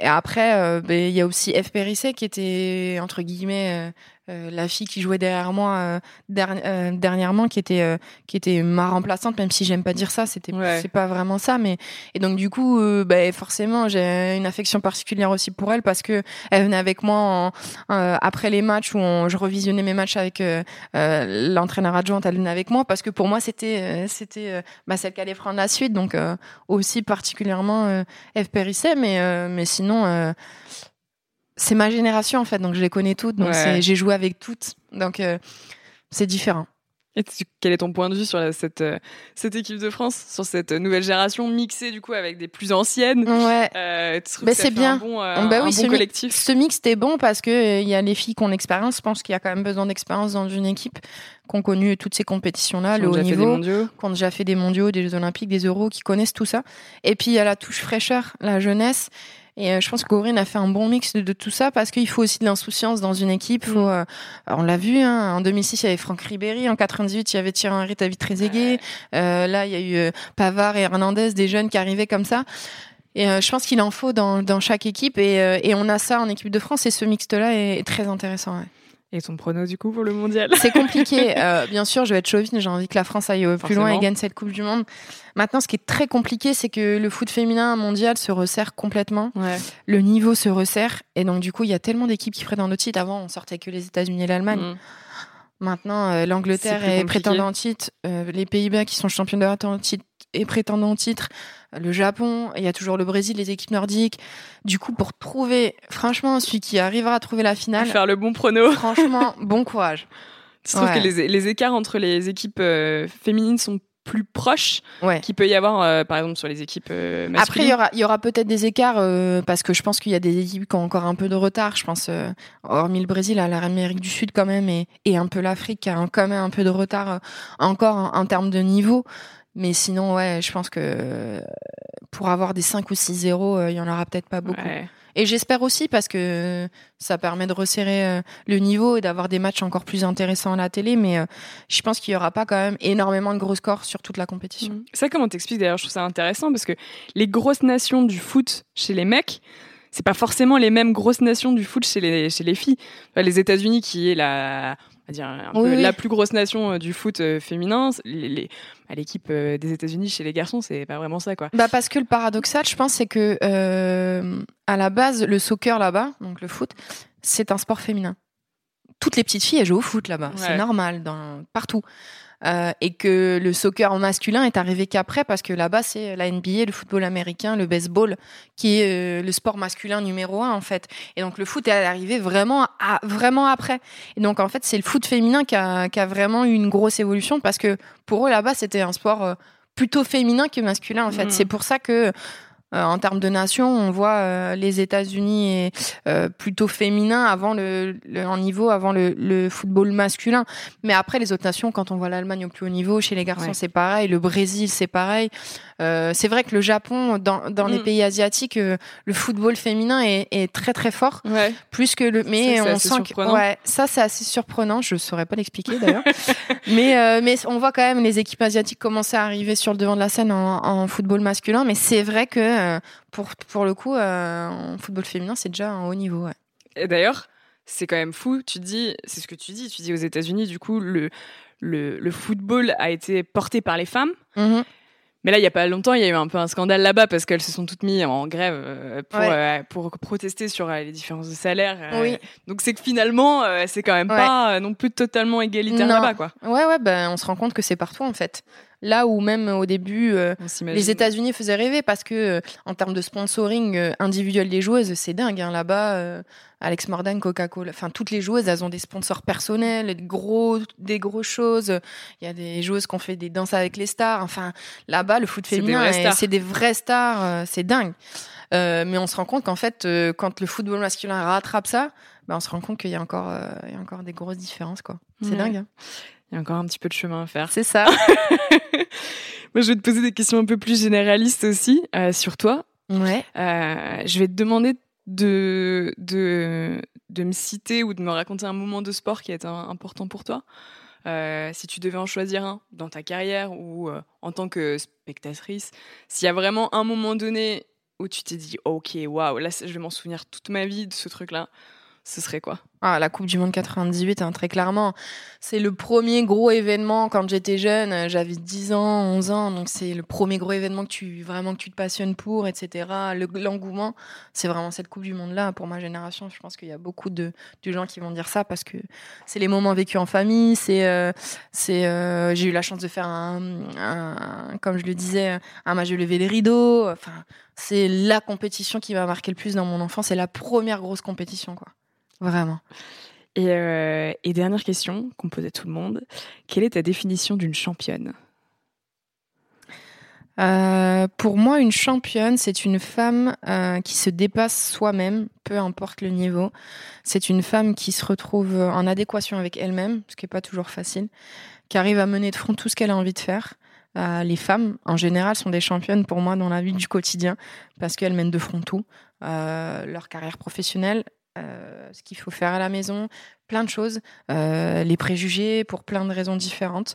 Et après, euh, ben, il y a aussi F. Périssé qui était, entre guillemets, euh, la fille qui jouait derrière moi euh, euh, dernièrement, qui était qui était ma remplaçante, même si j'aime pas dire ça, c'était c'est pas vraiment ça, mais et donc du coup, bah, forcément, j'ai une affection particulière aussi pour elle parce que elle venait avec moi après les matchs où je revisionnais mes matchs avec l'entraîneur adjointe, elle venait avec moi parce que pour moi c'était c'était bah, celle qui allait prendre la suite, donc aussi particulièrement F Périsset, mais mais sinon c'est ma génération en fait, donc je les connais toutes, donc j'ai joué avec toutes, donc euh, c'est différent. Et quel est ton point de vue sur cette, euh, cette équipe de France, sur cette nouvelle génération mixée du coup avec des plus anciennes? Ouais. Euh, bah, c'est bien. bon, bah oui, ce collectif? ce mix était bon parce que il y a les filles qui ont l'expérience. Je pense qu'il y a quand même besoin d'expérience dans une équipe qui ont connu toutes ces compétitions-là, le haut niveau, qui ont déjà fait des mondiaux, des Jeux Olympiques, des Euros, qui connaissent tout ça. Et puis il y a la touche fraîcheur, la jeunesse. Et euh, je pense que a fait un bon mix de, tout ça parce qu'il faut aussi de l'insouciance dans une équipe. Faut, mm. on l'a vu, hein, en 2006, il y avait Franck Ribéry. En 98, il y avait Thierry Henry, David Trezeguet. Euh, là, il y a eu Pavard et Hernandez, des jeunes qui arrivaient comme ça. Et je pense qu'il en faut dans, dans chaque équipe. Et, et, on a ça en équipe de France. Et ce mixte-là est, très intéressant. Ouais. Et ton prono du coup pour le mondial C'est compliqué. Euh, bien sûr, je vais être chauvine. J'ai envie que la France aille plus loin et gagne cette Coupe du Monde. Maintenant, ce qui est très compliqué, c'est que le foot féminin mondial se resserre complètement. Le niveau se resserre. Et donc, du coup, il y a tellement d'équipes qui prennent un autre titre. Avant, on sortait que les États-Unis et l'Allemagne. Mm. Maintenant, euh, l'Angleterre est, prétendant titre. Euh, les Pays-Bas qui sont champions de titre et prétendant titre le Japon, il y a toujours le Brésil, les équipes nordiques. Du coup, pour trouver, franchement, celui qui arrivera à trouver la finale. Faire le bon prono. Franchement, bon courage. Tu trouves que les, écarts entre les équipes euh, féminines sont plus proches qu'il peut y avoir, euh, par exemple, sur les équipes euh, masculines? Après, il y aura, y aura peut-être des écarts parce que je pense qu'il y a des équipes qui ont encore un peu de retard. Je pense, hormis le Brésil, à l'Amérique du Sud quand même et, et un peu l'Afrique qui a quand même un peu de retard encore en termes de niveau. Mais sinon, ouais, je pense que pour avoir des 5 ou 6 0 euh, il y en aura peut-être pas beaucoup. Et j'espère aussi parce que ça permet de resserrer euh, le niveau et d'avoir des matchs encore plus intéressants à la télé. Mais euh, je pense qu'il y aura pas quand même énormément de gros scores sur toute la compétition. Mmh. Ça, comment t'expliques? D'ailleurs Je trouve ça intéressant parce que les grosses nations du foot chez les mecs, c'est pas forcément les mêmes grosses nations du foot chez les, chez les filles. les États-Unis, qui est la, dire un peu la plus grosse nation du foot féminin, les, à l'équipe euh, des États-Unis chez les garçons, c'est pas vraiment ça, quoi. Bah parce que le paradoxal, je pense, c'est que euh, à la base, le soccer là-bas, donc le foot, c'est un sport féminin. Toutes les petites filles, elles jouent au foot là-bas. C'est normal, dans, partout. Euh, et que le soccer masculin est arrivé qu'après parce que là-bas c'est la NBA, le football américain, le baseball qui est euh, le sport masculin numéro un en fait. Et donc le foot est arrivé vraiment à, vraiment après. Et donc en fait c'est le foot féminin qui a, qui a vraiment eu une grosse évolution parce que pour eux là-bas c'était un sport euh, plutôt féminin que masculin en fait. Mmh. C'est pour ça que euh, en termes de nation, on voit euh, les États-Unis euh, plutôt féminins avant le, en niveau avant le, le, football masculin. Mais après les autres nations, quand on voit l'Allemagne au plus haut niveau, chez les garçons c'est pareil, le Brésil c'est pareil. Euh, c'est vrai que le Japon, dans, dans les mm. pays asiatiques, le football féminin est, est, très très fort, ouais. plus que le. Mais on sent que ouais, ça c'est assez surprenant. Je saurais pas l'expliquer d'ailleurs. mais mais on voit quand même les équipes asiatiques commencer à arriver sur le devant de la scène en, en football masculin. Mais c'est vrai que euh, pour, pour le coup, euh, en football féminin, c'est déjà un haut niveau. Et d'ailleurs, c'est quand même fou. Tu dis, c'est ce que tu dis. Tu dis aux États-Unis, du coup, le, le, le, football a été porté par les femmes. Mm-hmm. Mais là, il y a pas longtemps, il y a eu un peu un scandale là-bas parce qu'elles se sont toutes mises en grève euh, pour, pour protester sur les différences de salaire. Oui. Donc c'est que finalement, c'est quand même pas non plus totalement égalitaire là-bas, quoi. Ouais, ouais, ben on se rend compte que c'est partout en fait. Là où même au début, euh, les États-Unis faisaient rêver parce que euh, en termes de sponsoring euh, individuel des joueuses, c'est dingue. Hein, Là-bas, Alex Mordan, Coca-Cola, enfin toutes les joueuses, elles ont des sponsors personnels, des gros, des grosses choses. Il y a des joueuses qui ont fait des danses avec les stars. Enfin, là-bas, le foot féminin, c'est des vraies stars. c'est dingue. mais on se rend compte qu'en fait, quand le football masculin rattrape ça, ben on se rend compte qu'il y a encore, il y a encore des grosses différences, quoi. C'est dingue. Hein. Il y a encore un petit peu de chemin à faire. C'est ça. Moi, je vais te poser des questions un peu plus généralistes aussi euh, sur toi. Ouais. Euh, je vais te demander de, de, de me citer ou de me raconter un moment de sport qui a été important pour toi. Euh, si tu devais en choisir un dans ta carrière ou en tant que spectatrice, s'il y a vraiment un moment donné où tu t'es dit, ok, waouh, là, je vais m'en souvenir toute ma vie de ce truc-là, ce serait quoi? Ah, la Coupe du Monde 98, hein, très clairement. C'est le premier gros événement quand j'étais jeune. J'avais 10 ans, 11 ans. Donc, c'est le premier gros événement que tu, vraiment, que tu te passionnes pour, etc. L'engouement, c'est vraiment cette Coupe du Monde-là. Pour ma génération, je pense qu'il y a beaucoup de, gens qui vont dire ça parce que c'est les moments vécus en famille. C'est, euh, euh, j'ai eu la chance de faire un, comme je le disais, un match de les rideaux. Enfin, c'est la compétition qui m'a marqué le plus dans mon enfance. C'est la première grosse compétition, quoi. Vraiment. Euh, et, dernière question qu'on pose à tout le monde. Quelle est ta définition d'une championne? Euh, pour moi, une championne, c'est une femme euh, qui se dépasse soi-même, peu importe le niveau. C'est une femme qui se retrouve en adéquation avec elle-même, ce qui n'est pas toujours facile, qui arrive à mener de front tout ce qu'elle a envie de faire. les femmes, en général, sont des championnes pour moi dans la vie du quotidien parce qu'elles mènent de front tout. leur carrière professionnelle, ce qu'il faut faire à la maison, plein de choses, les préjugés pour plein de raisons différentes.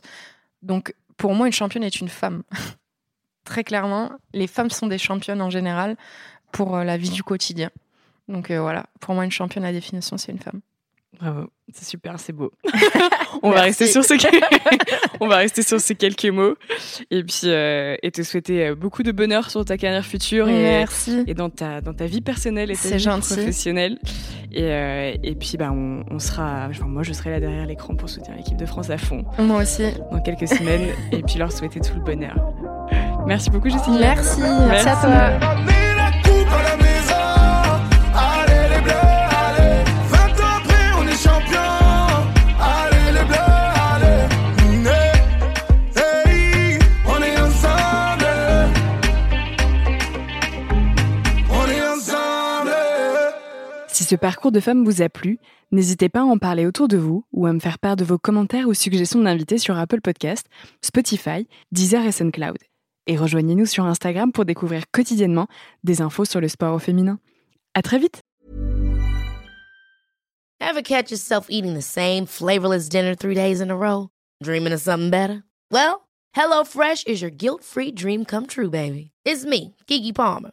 Donc, pour moi, une championne est une femme. Très clairement, les femmes sont des championnes en général pour la vie du quotidien. Donc voilà, pour moi, une championne, la définition, c'est une femme. Bravo, c'est super, c'est beau. on va rester sur ces on va rester sur ces quelques mots et puis euh, et te souhaiter euh, beaucoup de bonheur sur ta carrière future et, et dans ta dans ta vie personnelle et ta vie professionnelle et, euh, et puis bah on, on sera enfin, moi je serai là derrière l'écran pour soutenir l'équipe de France à fond. Moi aussi. Dans quelques semaines et puis leur souhaiter tout le bonheur. Merci beaucoup Jessica. Merci, merci, à toi. Ce parcours de femme vous a plu, n'hésitez pas à en parler autour de vous ou à me faire part de vos commentaires ou suggestions d'invités sur Apple Podcast, Spotify, Deezer et SoundCloud. Et rejoignez-nous sur Instagram pour découvrir quotidiennement des infos sur le sport au féminin. À très vite! Ever catch yourself eating the same flavorless dinner three days in a row? Dreaming of something better? Well, HelloFresh is your guilt-free dream come true, baby. It's me, Kiki Palmer.